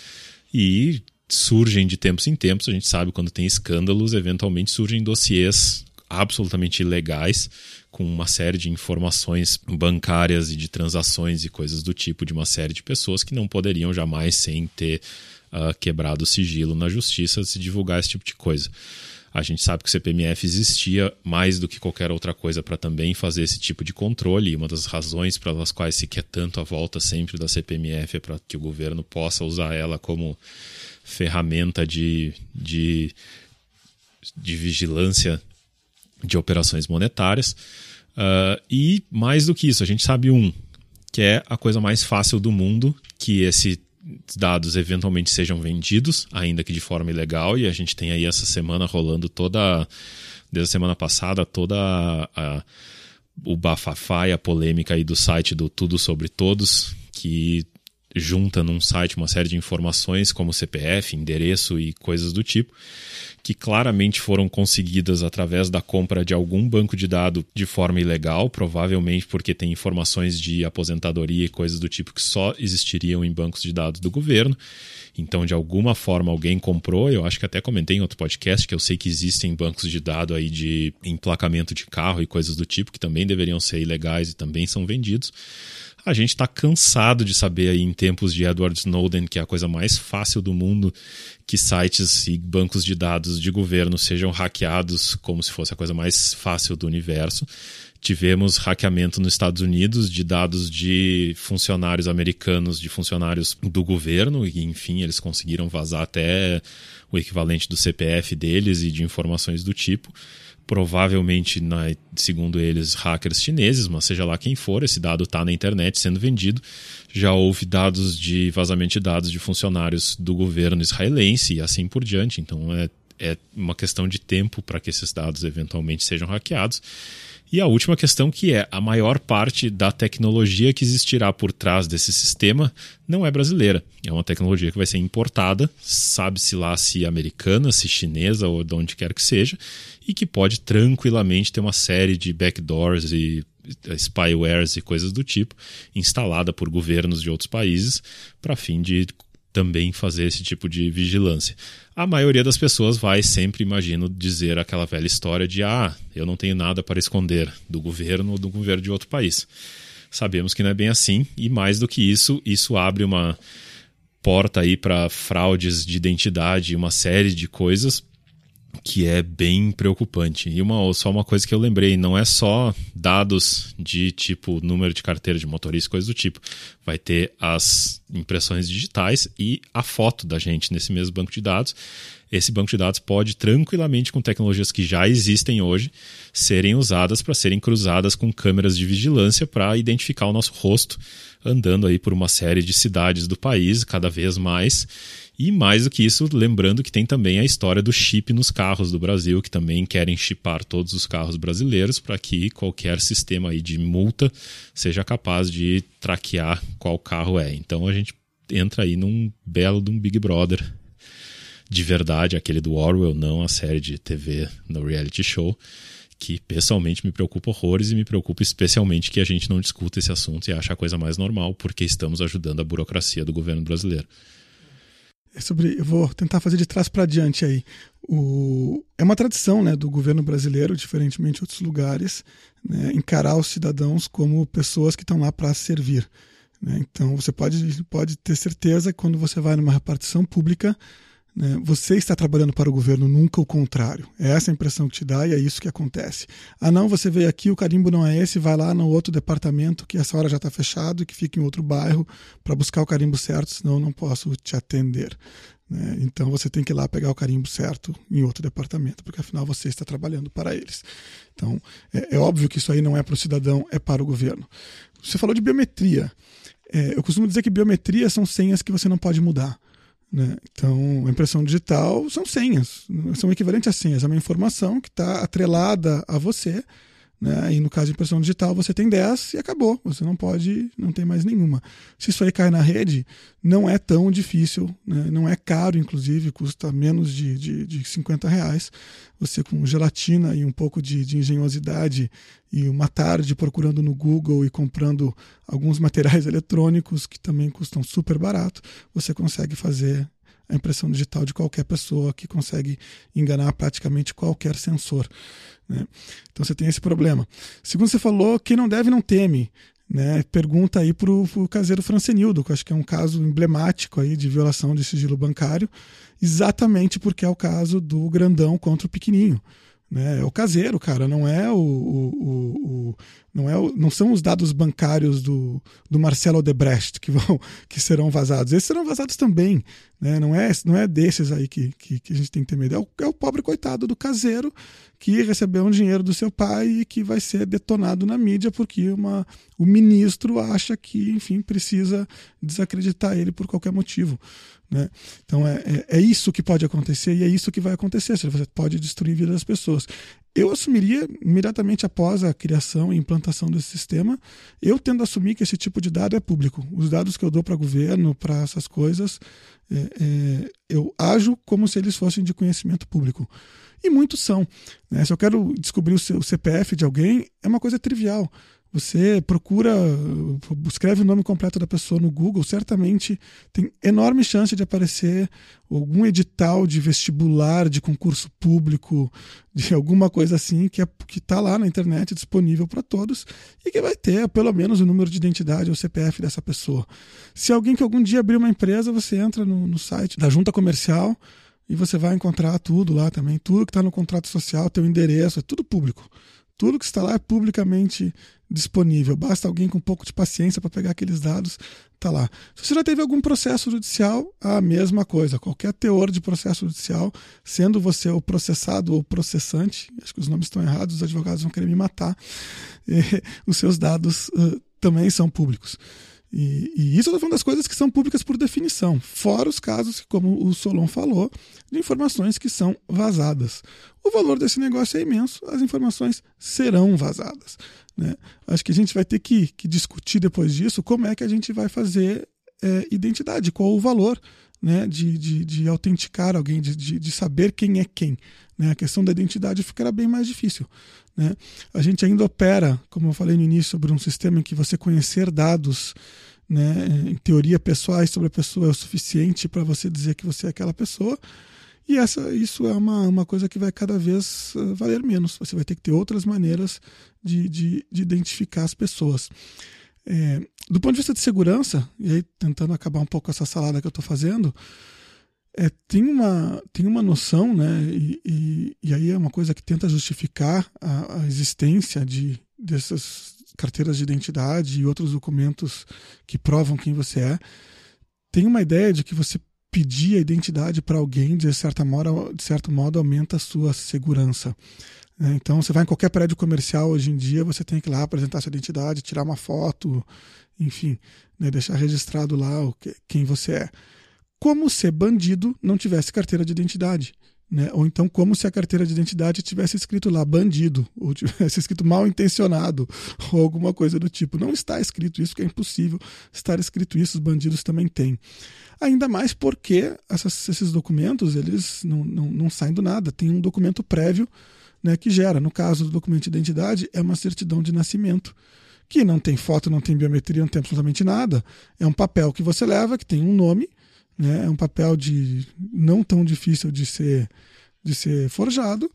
Speaker 2: E surgem de tempos em tempos, a gente sabe quando tem escândalos, eventualmente surgem dossiês absolutamente ilegais com uma série de informações bancárias e de transações e coisas do tipo de uma série de pessoas que não poderiam jamais, sem ter uh, quebrado o sigilo na justiça, se divulgar esse tipo de coisa. A gente sabe que o CPMF existia mais do que qualquer outra coisa para também fazer esse tipo de controle, e uma das razões pelas quais se quer tanto a volta sempre da CPMF é para que o governo possa usar ela como ferramenta de, de, de vigilância de operações monetárias. Uh, e mais do que isso, a gente sabe um, que é a coisa mais fácil do mundo, que esses dados eventualmente sejam vendidos, ainda que de forma ilegal, e a gente tem aí essa semana rolando toda, desde a semana passada, toda a, a, o bafafá e a polêmica aí do site do Tudo Sobre Todos, que junta num site uma série de informações como CPF, endereço e coisas do tipo que claramente foram conseguidas através da compra de algum banco de dados de forma ilegal, provavelmente porque tem informações de aposentadoria e coisas do tipo que só existiriam em bancos de dados do governo. Então, de alguma forma, alguém comprou. Eu acho que até comentei em outro podcast que eu sei que existem bancos de dados aí de emplacamento de carro e coisas do tipo que também deveriam ser ilegais e também são vendidos. A gente está cansado de saber aí em tempos de Edward Snowden que é a coisa mais fácil do mundo que sites e bancos de dados de governo sejam hackeados como se fosse a coisa mais fácil do universo. Tivemos hackeamento nos Estados Unidos de dados de funcionários americanos, de funcionários do governo, e enfim, eles conseguiram vazar até o equivalente do CPF deles e de informações do tipo provavelmente, na, segundo eles, hackers chineses, mas seja lá quem for, esse dado está na internet sendo vendido. Já houve dados de vazamento de dados de funcionários do governo israelense e assim por diante. Então é, é uma questão de tempo para que esses dados eventualmente sejam hackeados. E a última questão que é a maior parte da tecnologia que existirá por trás desse sistema não é brasileira. É uma tecnologia que vai ser importada, sabe-se lá se americana, se chinesa ou de onde quer que seja, e que pode tranquilamente ter uma série de backdoors e spywares e coisas do tipo instalada por governos de outros países para fim de também fazer esse tipo de vigilância. A maioria das pessoas vai sempre, imagino, dizer aquela velha história de ah, eu não tenho nada para esconder do governo ou do governo de outro país. Sabemos que não é bem assim, e mais do que isso, isso abre uma porta aí para fraudes de identidade uma série de coisas que é bem preocupante. E uma, só uma coisa que eu lembrei, não é só dados de tipo número de carteira de motorista, coisas do tipo. Vai ter as impressões digitais e a foto da gente nesse mesmo banco de dados. Esse banco de dados pode tranquilamente, com tecnologias que já existem hoje, serem usadas para serem cruzadas com câmeras de vigilância para identificar o nosso rosto andando aí por uma série de cidades do país, cada vez mais e mais do que isso, lembrando que tem também a história do chip nos carros do Brasil, que também querem chipar todos os carros brasileiros para que qualquer sistema aí de multa seja capaz de traquear qual carro é. Então a gente entra aí num belo de um Big Brother de verdade, aquele do Orwell, não a série de TV no reality show, que pessoalmente me preocupa horrores e me preocupa especialmente que a gente não discuta esse assunto e acha a coisa mais normal, porque estamos ajudando a burocracia do governo brasileiro.
Speaker 1: É sobre, eu vou tentar fazer de trás para diante aí. O, é uma tradição né, do governo brasileiro, diferentemente de outros lugares, né, encarar os cidadãos como pessoas que estão lá para servir. Né? Então você pode, pode ter certeza que quando você vai numa repartição pública? Você está trabalhando para o governo, nunca o contrário. É essa a impressão que te dá e é isso que acontece. Ah, não, você veio aqui, o carimbo não é esse, vai lá no outro departamento que essa hora já está fechado e que fica em outro bairro para buscar o carimbo certo, senão eu não posso te atender. Né? Então você tem que ir lá pegar o carimbo certo em outro departamento, porque afinal você está trabalhando para eles. Então é, é óbvio que isso aí não é para o cidadão, é para o governo. Você falou de biometria. É, eu costumo dizer que biometria são senhas que você não pode mudar. Né? Então, a impressão digital são senhas, são equivalentes a senhas, é uma informação que está atrelada a você né? E no caso de impressão digital, você tem 10 e acabou. Você não pode, não tem mais nenhuma. Se isso aí cai na rede, não é tão difícil, né? não é caro, inclusive, custa menos de, de, de 50 reais. Você com gelatina e um pouco de, de engenhosidade e uma tarde procurando no Google e comprando alguns materiais eletrônicos que também custam super barato, você consegue fazer a impressão digital de qualquer pessoa que consegue enganar praticamente qualquer sensor. Né? Então você tem esse problema. Segundo você falou, quem não deve não teme. Né? Pergunta aí para o caseiro Francenildo, que eu acho que é um caso emblemático aí de violação de sigilo bancário, exatamente porque é o caso do grandão contra o pequenininho. Né? É o caseiro, cara, não é o, o, o, o não, é não são os dados bancários do, do Marcelo Odebrecht que vão que serão vazados. Esses serão vazados também, né? Não é não é desses aí que, que, que a gente tem que ter medo. É o, é o pobre coitado do caseiro que recebeu um dinheiro do seu pai e que vai ser detonado na mídia porque uma, o ministro acha que, enfim, precisa desacreditar ele por qualquer motivo. Né? Então é, é, é, isso que pode acontecer e é isso que vai acontecer. Você pode destruir a vida das pessoas. Eu assumiria imediatamente após a criação e implantação desse sistema, eu tendo a assumir que esse tipo de dado é público. Os dados que eu dou para governo, para essas coisas, é, é, eu ajo como se eles fossem de conhecimento público. E muitos são. Né? Se eu quero descobrir o, seu, o CPF de alguém, é uma coisa trivial. Você procura, escreve o nome completo da pessoa no Google, certamente tem enorme chance de aparecer algum edital de vestibular, de concurso público, de alguma coisa assim que é, está lá na internet disponível para todos e que vai ter pelo menos o número de identidade ou CPF dessa pessoa. Se alguém que algum dia abrir uma empresa, você entra no, no site da junta comercial e você vai encontrar tudo lá também, tudo que está no contrato social, teu endereço, é tudo público. Tudo que está lá é publicamente disponível. Basta alguém com um pouco de paciência para pegar aqueles dados, está lá. Se você já teve algum processo judicial, a mesma coisa. Qualquer teor de processo judicial, sendo você o processado ou processante, acho que os nomes estão errados, os advogados vão querer me matar, os seus dados uh, também são públicos. E, e isso é uma das coisas que são públicas por definição, fora os casos, como o Solon falou, de informações que são vazadas. O valor desse negócio é imenso, as informações serão vazadas. Né? Acho que a gente vai ter que, que, discutir depois disso como é que a gente vai fazer é, identidade, qual o valor né, de, de, de autenticar alguém, de, de, de, saber quem é quem. Né? A questão da identidade ficará bem mais difícil. Né? A gente ainda opera, como eu falei no início, sobre um sistema em que você conhecer dados, né, em teoria pessoais sobre a pessoa é o suficiente para você dizer que você é aquela pessoa. E essa, isso é uma, uma coisa que vai cada vez uh, valer menos. Você vai ter que ter outras maneiras de, de, de identificar as pessoas. É, do ponto de vista de segurança, e aí tentando acabar um pouco essa salada que eu estou fazendo, é, tem, uma, tem uma noção, né, e, e, e, aí é uma coisa que tenta justificar a, a existência de, dessas carteiras de identidade e outros documentos que provam quem você é. Tem uma ideia de que você pedir a identidade para alguém, de, certa modo, de certo modo, aumenta a sua segurança. Né? Então, você vai em qualquer prédio comercial hoje em dia, você tem que ir lá apresentar sua identidade, tirar uma foto, enfim, né? deixar registrado lá o que, quem você é. Como se bandido não tivesse carteira de identidade. Né? Ou então, como se a carteira de identidade tivesse escrito lá bandido, ou tivesse escrito mal intencionado, ou alguma coisa do tipo. Não está escrito isso, que é impossível estar escrito isso, os bandidos também têm. Ainda mais porque essas, esses documentos eles não, não, não saem do nada, tem um documento prévio né, que gera. No caso do documento de identidade, é uma certidão de nascimento, que não tem foto, não tem biometria, não tem absolutamente nada. É um papel que você leva, que tem um nome, né, é um papel de não tão difícil de ser, de ser forjado.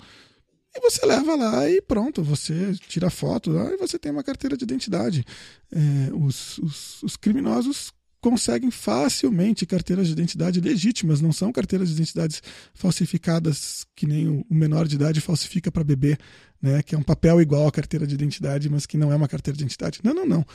Speaker 1: E você leva lá e pronto, você tira foto e você tem uma carteira de identidade. É, os, os, os criminosos conseguem facilmente carteiras de identidade legítimas, não são carteiras de identidades falsificadas que nem o menor de idade falsifica para bebê, né, que é um papel igual à carteira de identidade, mas que não é uma carteira de identidade. Não, não, não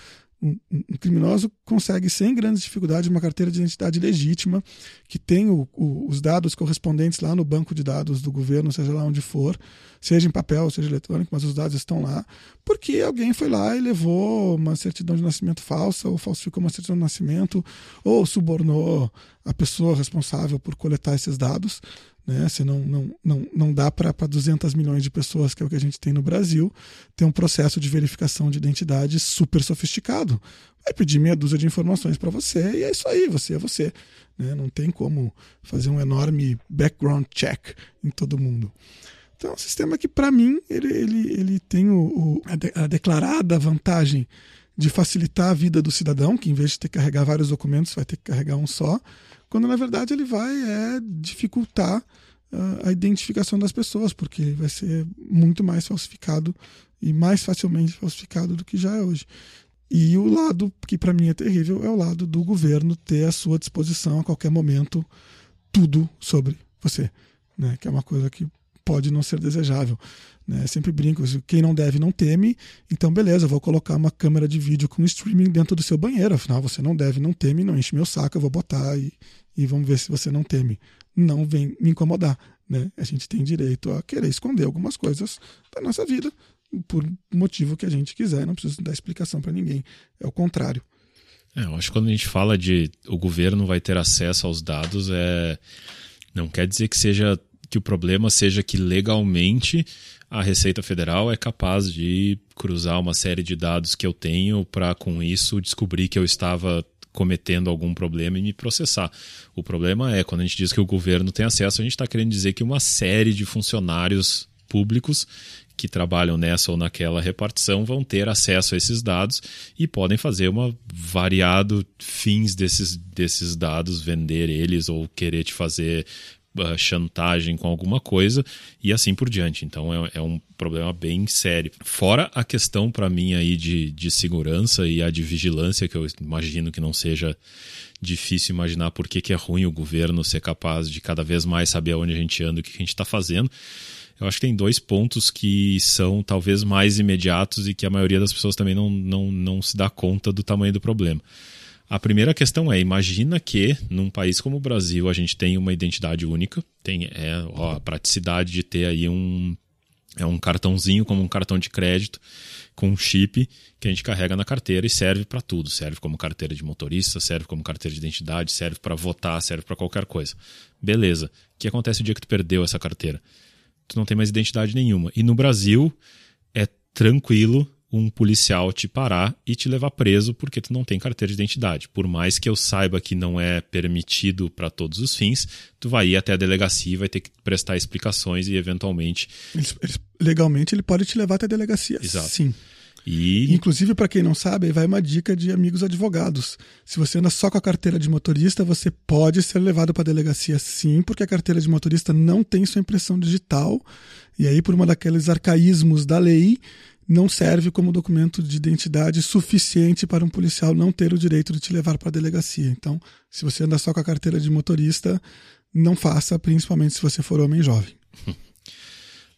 Speaker 1: um, um, criminoso consegue sem grandes dificuldades uma carteira de identidade legítima que tem o, o, os dados correspondentes lá no banco de dados do governo, seja lá onde for, seja em papel, seja eletrônico, mas os dados estão lá, porque alguém foi lá e levou uma certidão de nascimento falsa, ou falsificou uma certidão de nascimento, ou subornou a pessoa responsável por coletar esses dados. Né? Você não, não, não, não dá para 200 milhões de pessoas, que é o que a gente tem no Brasil, ter um processo de verificação de identidade super sofisticado. Vai pedir meia dúzia de informações para você e é isso aí, você é você. Né? Não tem como fazer um enorme background check em todo mundo. Então, é um sistema que, para mim, ele, ele, ele tem o, o a, de, a declarada vantagem de facilitar a vida do cidadão, que em vez de ter que carregar vários documentos, vai ter que carregar um só, quando na verdade ele vai é, dificultar uh, a identificação das pessoas, porque vai ser muito mais falsificado e mais facilmente falsificado do que já é hoje. E o lado que para mim é terrível é o lado do governo ter à sua disposição a qualquer momento tudo sobre você, né? Que é uma coisa que pode não ser desejável. Né? Sempre brinco, quem não deve não teme, então beleza, vou colocar uma câmera de vídeo com streaming dentro do seu banheiro, afinal você não deve, não teme, não enche meu saco, eu vou botar e, e vamos ver se você não teme. Não vem me incomodar. Né? A gente tem direito a querer esconder algumas coisas da nossa vida por motivo que a gente quiser, não precisa dar explicação para ninguém. É o contrário.
Speaker 2: É, eu acho que quando a gente fala de o governo vai ter acesso aos dados, é não quer dizer que seja que o problema seja que legalmente a Receita Federal é capaz de cruzar uma série de dados que eu tenho para, com isso, descobrir que eu estava cometendo algum problema e me processar. O problema é, quando a gente diz que o governo tem acesso, a gente está querendo dizer que uma série de funcionários públicos que trabalham nessa ou naquela repartição vão ter acesso a esses dados e podem fazer uma variado fins desses, desses dados, vender eles ou querer te fazer chantagem com alguma coisa e assim por diante. Então é, é um problema bem sério. Fora a questão para mim aí de, de segurança e a de vigilância, que eu imagino que não seja difícil imaginar por que, que é ruim o governo ser capaz de cada vez mais saber onde a gente anda, o que a gente está fazendo. Eu acho que tem dois pontos que são talvez mais imediatos e que a maioria das pessoas também não, não, não se dá conta do tamanho do problema. A primeira questão é: imagina que num país como o Brasil a gente tem uma identidade única, tem é, ó, a praticidade de ter aí um, é um cartãozinho como um cartão de crédito com um chip que a gente carrega na carteira e serve para tudo. Serve como carteira de motorista, serve como carteira de identidade, serve para votar, serve para qualquer coisa. Beleza. O que acontece o dia que tu perdeu essa carteira? Tu não tem mais identidade nenhuma. E no Brasil é tranquilo um policial te parar e te levar preso porque tu não tem carteira de identidade. Por mais que eu saiba que não é permitido para todos os fins, tu vai ir até a delegacia e vai ter que prestar explicações e eventualmente.
Speaker 1: legalmente ele pode te levar até a delegacia.
Speaker 2: Exato.
Speaker 1: Sim.
Speaker 2: E...
Speaker 1: Inclusive, para quem não sabe, vai uma dica de amigos advogados. Se você anda só com a carteira de motorista, você pode ser levado para a delegacia sim, porque a carteira de motorista não tem sua impressão digital. E aí, por uma daqueles arcaísmos da lei, não serve como documento de identidade suficiente para um policial não ter o direito de te levar para a delegacia. Então, se você anda só com a carteira de motorista, não faça, principalmente se você for homem jovem.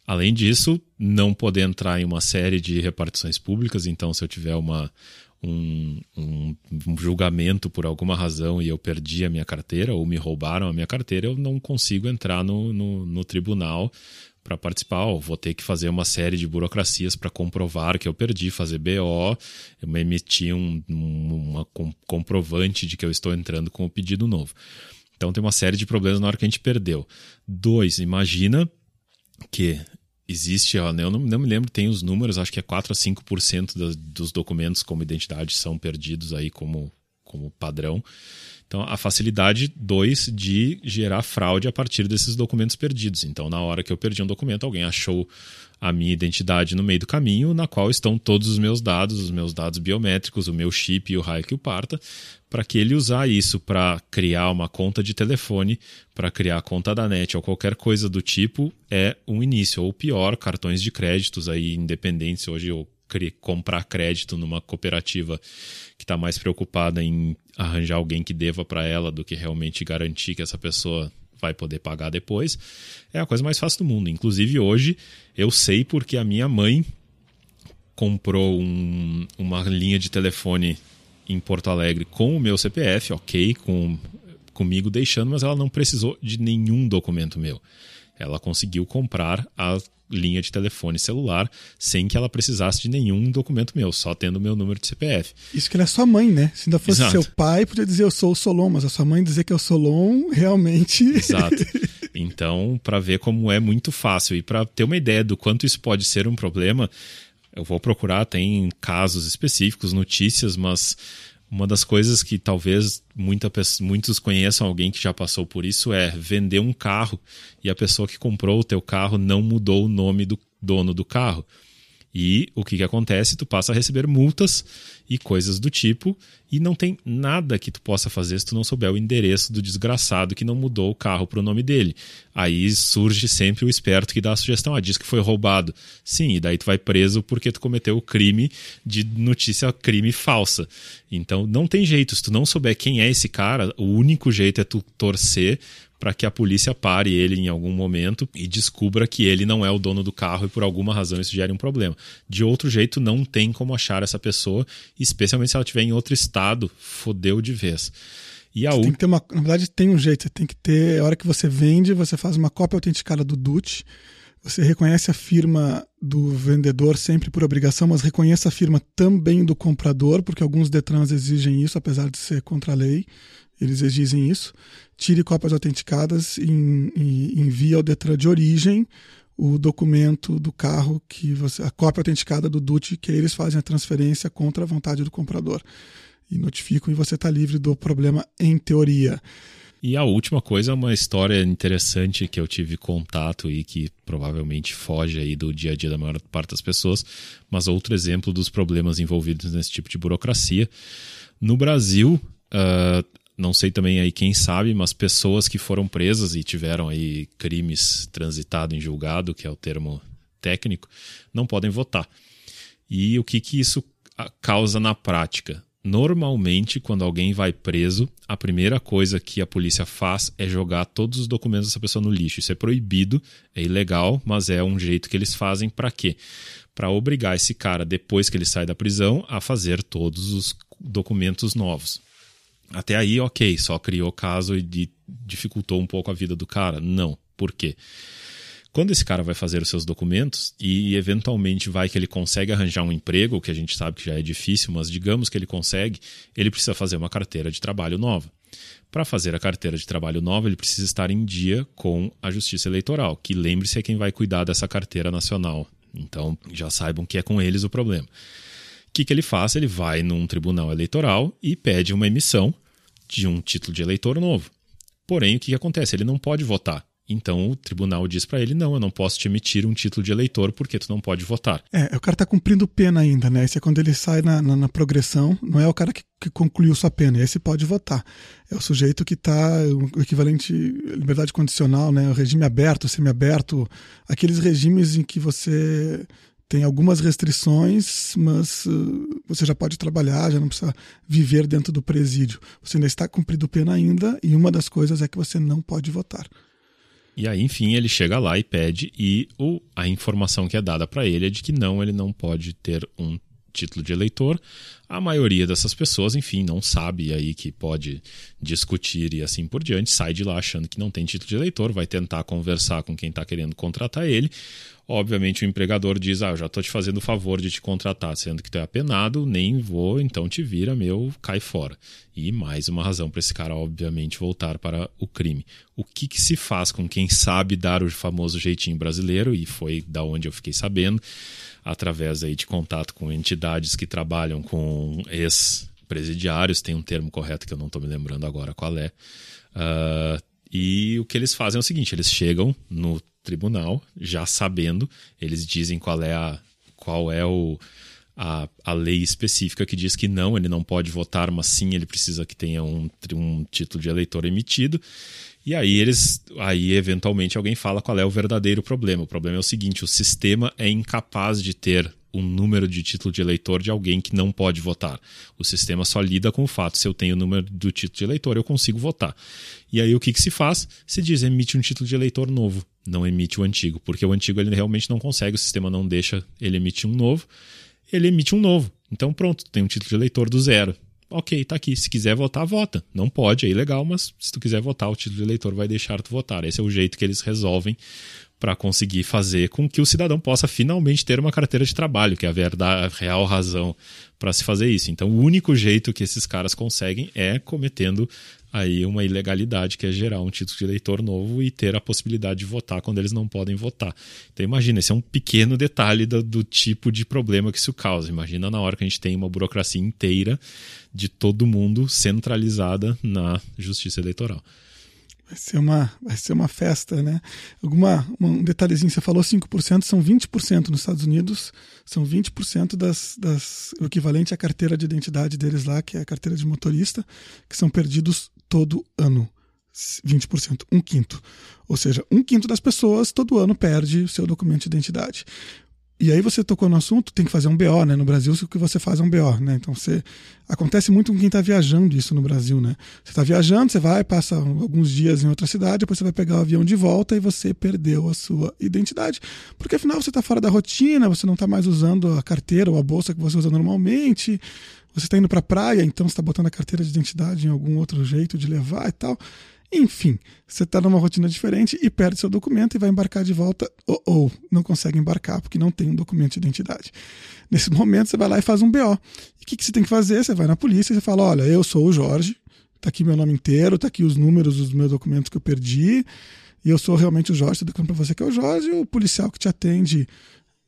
Speaker 2: Além disso, não poder entrar em uma série de repartições públicas, então se eu tiver uma, um, um, um, julgamento por alguma razão e eu perdi a minha carteira ou me roubaram a minha carteira, eu não consigo entrar no, no, no tribunal para participar, vou ter que fazer uma série de burocracias para comprovar que eu perdi, fazer BO, eu me emitir um, um uma comprovante de que eu estou entrando com o pedido novo. Então tem uma série de problemas na hora que a gente perdeu. Dois, imagina que existe, eu não, não, me lembro, tem os números, acho que é 4 a 5% das, dos documentos como identidade são perdidos aí como, como padrão. Então, a facilidade, dois, de gerar fraude a partir desses documentos perdidos. Então, na hora que eu perdi um documento, alguém achou a minha identidade no meio do caminho, na qual estão todos os meus dados, os meus dados biométricos, o meu chip e o raio que o parta, para que ele usar isso para criar uma conta de telefone, para criar a conta da net ou qualquer coisa do tipo, é um início. Ou pior, cartões de créditos aí independentes hoje, ou comprar crédito numa cooperativa que está mais preocupada em arranjar alguém que deva para ela do que realmente garantir que essa pessoa vai poder pagar depois, é a coisa mais fácil do mundo. Inclusive hoje eu sei porque a minha mãe comprou um, uma linha de telefone em Porto Alegre com o meu CPF, ok, com comigo deixando, mas ela não precisou de nenhum documento meu. Ela conseguiu comprar a linha de telefone celular sem que ela precisasse de nenhum documento meu, só tendo o meu número de CPF.
Speaker 1: Isso que ela é sua mãe, né? Se ainda fosse Exato. seu pai, podia dizer eu sou o Solon, mas a sua mãe dizer que é o Solon, realmente.
Speaker 2: Exato. Então, para ver como é muito fácil e para ter uma ideia do quanto isso pode ser um problema, eu vou procurar, tem casos específicos, notícias, mas uma das coisas que talvez muita, muitos conheçam alguém que já passou por isso é vender um carro e a pessoa que comprou o teu carro não mudou o nome do dono do carro. E o que, que acontece? Tu passa a receber multas e coisas do tipo, e não tem nada que tu possa fazer se tu não souber o endereço do desgraçado que não mudou o carro para o nome dele. Aí surge sempre o esperto que dá a sugestão: ah, diz que foi roubado. Sim, e daí tu vai preso porque tu cometeu o crime de notícia crime falsa. Então não tem jeito, se tu não souber quem é esse cara, o único jeito é tu torcer para que a polícia pare ele em algum momento e descubra que ele não é o dono do carro e por alguma razão isso gere um problema. De outro jeito, não tem como achar essa pessoa, especialmente se ela estiver em outro estado, fodeu de vez.
Speaker 1: E a tem que ter uma, na verdade, tem um jeito, você tem que ter, a hora que você vende, você faz uma cópia autenticada do DUT, você reconhece a firma do vendedor sempre por obrigação, mas reconheça a firma também do comprador, porque alguns Detrans exigem isso, apesar de ser contra a lei, eles exigem isso tire cópias autenticadas e, envie ao Detran de origem o documento do carro que você, a cópia autenticada do DUT que eles fazem a transferência contra a vontade do comprador e notificam e você está livre do problema em teoria.
Speaker 2: E a última coisa é uma história interessante que eu tive contato e que provavelmente foge aí do dia a dia da maior parte das pessoas, mas outro exemplo dos problemas envolvidos nesse tipo de burocracia. No Brasil, uh, não sei também aí quem sabe, mas pessoas que foram presas e tiveram aí crimes transitados em julgado, que é o termo técnico, não podem votar. E o que, que isso causa na prática? Normalmente, quando alguém vai preso, a primeira coisa que a polícia faz é jogar todos os documentos dessa pessoa no lixo. Isso é proibido, é ilegal, mas é um jeito que eles fazem para quê? Para obrigar esse cara, depois que ele sai da prisão, a fazer todos os documentos novos. Até aí, ok, só criou caso e dificultou um pouco a vida do cara? Não. Por quê? Quando esse cara vai fazer os seus documentos e eventualmente vai que ele consegue arranjar um emprego, que a gente sabe que já é difícil, mas digamos que ele consegue, ele precisa fazer uma carteira de trabalho nova. Para fazer a carteira de trabalho nova, ele precisa estar em dia com a Justiça Eleitoral, que lembre-se é quem vai cuidar dessa carteira nacional. Então, já saibam que é com eles o problema. O que, que ele faz? Ele vai num tribunal eleitoral e pede uma emissão de um título de eleitor novo. Porém, o que, que acontece? Ele não pode votar. Então o tribunal diz para ele: não, eu não posso te emitir um título de eleitor porque tu não pode votar.
Speaker 1: É, o cara tá cumprindo pena ainda, né? Esse é quando ele sai na, na, na progressão, não é o cara que, que, concluiu sua pena, esse pode votar. É o sujeito que está o equivalente liberdade condicional, né? O regime aberto, semiaberto, aqueles regimes em que você tem algumas restrições, mas uh, você já pode trabalhar, já não precisa viver dentro do presídio. Você ainda está cumprindo pena ainda, e uma das coisas é que você não pode votar.
Speaker 2: E aí, enfim, ele chega lá e pede, e o, a informação que é dada para ele é de que não, ele não pode ter um título de eleitor. A maioria dessas pessoas, enfim, não sabe aí que pode discutir e assim por diante, sai de lá achando que não tem título de eleitor, vai tentar conversar com quem está querendo contratar ele. Obviamente o empregador diz: Ah, eu já estou te fazendo o favor de te contratar, sendo que tu é apenado, nem vou, então te vira, meu, cai fora. E mais uma razão para esse cara, obviamente, voltar para o crime. O que, que se faz com quem sabe dar o famoso jeitinho brasileiro, e foi da onde eu fiquei sabendo, através aí de contato com entidades que trabalham com ex-presidiários, tem um termo correto que eu não estou me lembrando agora qual é. Uh, e o que eles fazem é o seguinte: eles chegam no tribunal, já sabendo, eles dizem qual é a qual é o a, a lei específica que diz que não, ele não pode votar, mas sim ele precisa que tenha um, um título de eleitor emitido. E aí eles, aí eventualmente alguém fala qual é o verdadeiro problema. O problema é o seguinte: o sistema é incapaz de ter um número de título de eleitor de alguém que não pode votar. O sistema só lida com o fato se eu tenho o número do título de eleitor, eu consigo votar. E aí o que, que se faz? Se diz emite um título de eleitor novo, não emite o antigo, porque o antigo ele realmente não consegue, o sistema não deixa ele emitir um novo, ele emite um novo. Então pronto, tem um título de eleitor do zero. Ok, tá aqui. Se quiser votar, vota. Não pode, é ilegal, mas se tu quiser votar, o título de eleitor vai deixar tu votar. Esse é o jeito que eles resolvem para conseguir fazer com que o cidadão possa finalmente ter uma carteira de trabalho, que é a verdade, a real razão para se fazer isso. Então, o único jeito que esses caras conseguem é cometendo aí uma ilegalidade, que é gerar um título de eleitor novo e ter a possibilidade de votar quando eles não podem votar. Então, imagina, esse é um pequeno detalhe do, do tipo de problema que isso causa. Imagina na hora que a gente tem uma burocracia inteira de todo mundo centralizada na justiça eleitoral.
Speaker 1: Vai ser uma, vai ser uma festa, né? Alguma, um detalhezinho, você falou 5%, são 20% nos Estados Unidos, são 20% das, das, o equivalente à carteira de identidade deles lá, que é a carteira de motorista, que são perdidos todo ano. 20%, um quinto. Ou seja, um quinto das pessoas todo ano perde o seu documento de identidade. E aí você tocou no assunto, tem que fazer um BO, né? No Brasil, o que você faz é um BO, né? Então você acontece muito com quem está viajando isso no Brasil, né? Você está viajando, você vai, passa alguns dias em outra cidade, depois você vai pegar o avião de volta e você perdeu a sua identidade, porque afinal você está fora da rotina, você não está mais usando a carteira ou a bolsa que você usa normalmente, você está indo para a praia, então você está botando a carteira de identidade em algum outro jeito de levar e tal. Enfim, você está numa rotina diferente e perde seu documento e vai embarcar de volta ou, não consegue embarcar porque não tem um documento de identidade. Nesse momento, você vai lá e faz um BO. E o que, que você tem que fazer? Você vai na polícia e você fala: olha, eu sou o Jorge, está aqui meu nome inteiro, está aqui os números dos meus documentos que eu perdi, e eu sou realmente o Jorge, estou declarando para você que é o Jorge, o policial que te atende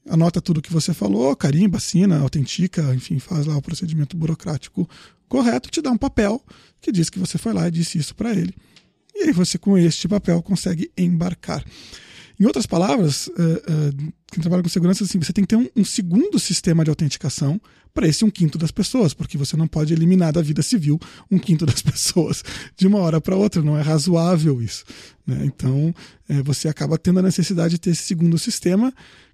Speaker 1: anota tudo que você falou, carimba, assina, autentica, enfim, faz lá o procedimento burocrático correto, te dá um papel que diz que você foi lá e disse isso para ele. E aí você, com este papel, consegue embarcar. Em outras palavras, uh, uh, quem trabalha com segurança, assim, você tem que ter um, um segundo sistema de autenticação para esse um quinto das pessoas, porque você não pode eliminar da vida civil um quinto das pessoas de uma hora para outra, não é razoável isso. Né? Então, é, você acaba tendo a necessidade de ter esse segundo sistema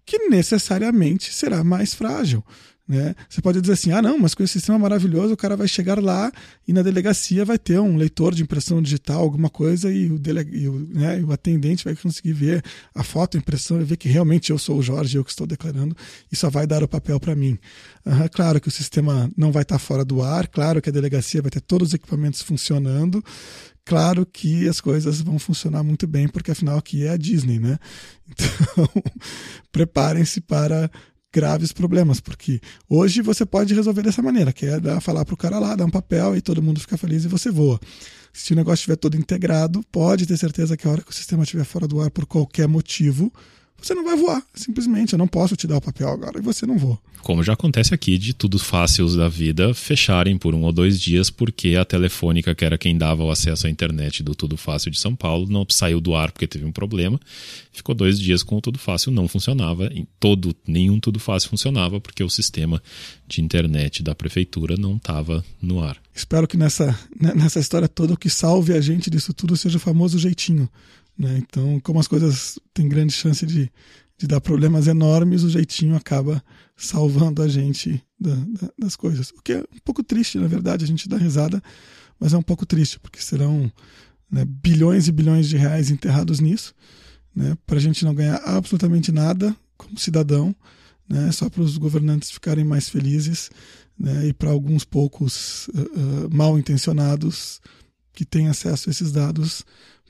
Speaker 1: que necessariamente será mais frágil. Né? Você pode dizer assim: ah, não, mas com esse sistema maravilhoso, o cara vai chegar lá e na delegacia vai ter um leitor de impressão digital, alguma coisa, e o, dele... e o, né, o atendente vai conseguir ver a foto, a impressão, e ver que realmente eu sou o Jorge, eu que estou declarando, e só vai dar o papel para mim. Uhum, claro que o sistema não vai estar fora do ar, claro que a delegacia vai ter todos os equipamentos funcionando, claro que as coisas vão funcionar muito bem, porque afinal aqui é a Disney, né? Então, preparem-se para graves problemas, porque hoje você pode resolver dessa maneira, que é dar, falar para o cara lá, dar um papel e todo mundo fica feliz e você voa. Se o negócio estiver todo integrado, pode ter certeza que a hora que o sistema estiver fora do ar por qualquer motivo, você não vai voar. Simplesmente, eu não posso te dar o papel agora e você não voa.
Speaker 2: Como já acontece aqui de tudo fáceis da vida fecharem por um ou dois dias porque a telefônica, que era quem dava o acesso à internet do Tudo Fácil de São Paulo, não saiu do ar porque teve um problema. Ficou dois dias com o Tudo Fácil, não funcionava. Em todo, nenhum Tudo Fácil funcionava porque o sistema de internet da prefeitura não estava no ar.
Speaker 1: Espero que nessa, né, nessa história toda o que salve a gente disso tudo seja o famoso jeitinho né? Então, como as coisas têm grande chance de, de dar problemas enormes, o jeitinho acaba salvando a gente da, da, das coisas. O que é um pouco triste, na verdade, a gente dá risada, mas é um pouco triste, porque serão né, bilhões e bilhões de reais enterrados nisso, né, para a gente não ganhar absolutamente nada como cidadão, né, só para os governantes ficarem mais felizes né, e para alguns poucos uh, uh, mal intencionados que têm acesso a esses dados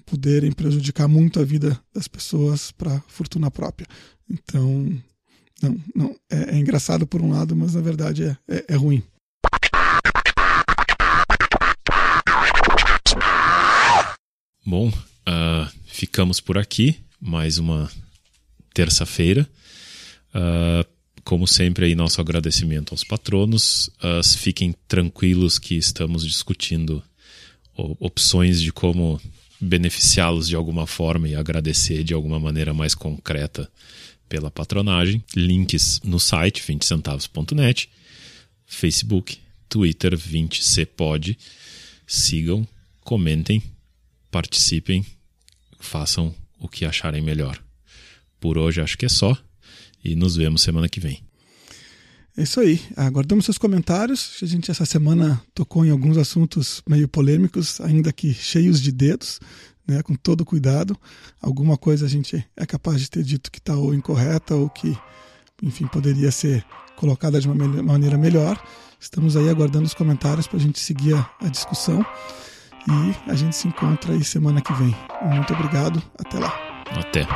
Speaker 1: poderem prejudicar muito a vida das pessoas para fortuna própria. Então, não, não é, é, engraçado por um lado, mas na verdade é, é, é ruim.
Speaker 2: Bom, uh, ficamos por aqui. Mais uma terça-feira. Uh, como sempre, aí nosso agradecimento aos patronos. Uh, fiquem tranquilos que estamos discutindo opções de como beneficiá-los de alguma forma e agradecer de alguma maneira mais concreta pela patronagem. Links no site 20centavos.net, Facebook, Twitter 20cpod. Sigam, comentem, participem, façam o que acharem melhor. Por hoje acho que é só e nos vemos semana que vem.
Speaker 1: É isso aí. Aguardamos seus comentários. A gente essa semana tocou em alguns assuntos meio polêmicos, ainda que cheios de dedos, né, com todo cuidado. Alguma coisa a gente é capaz de ter dito que está ou incorreta ou que, enfim, poderia ser colocada de uma maneira melhor. Estamos aí aguardando os comentários para a gente seguir a, a discussão. E a gente se encontra aí semana que vem. Muito obrigado. Até lá.
Speaker 2: Até.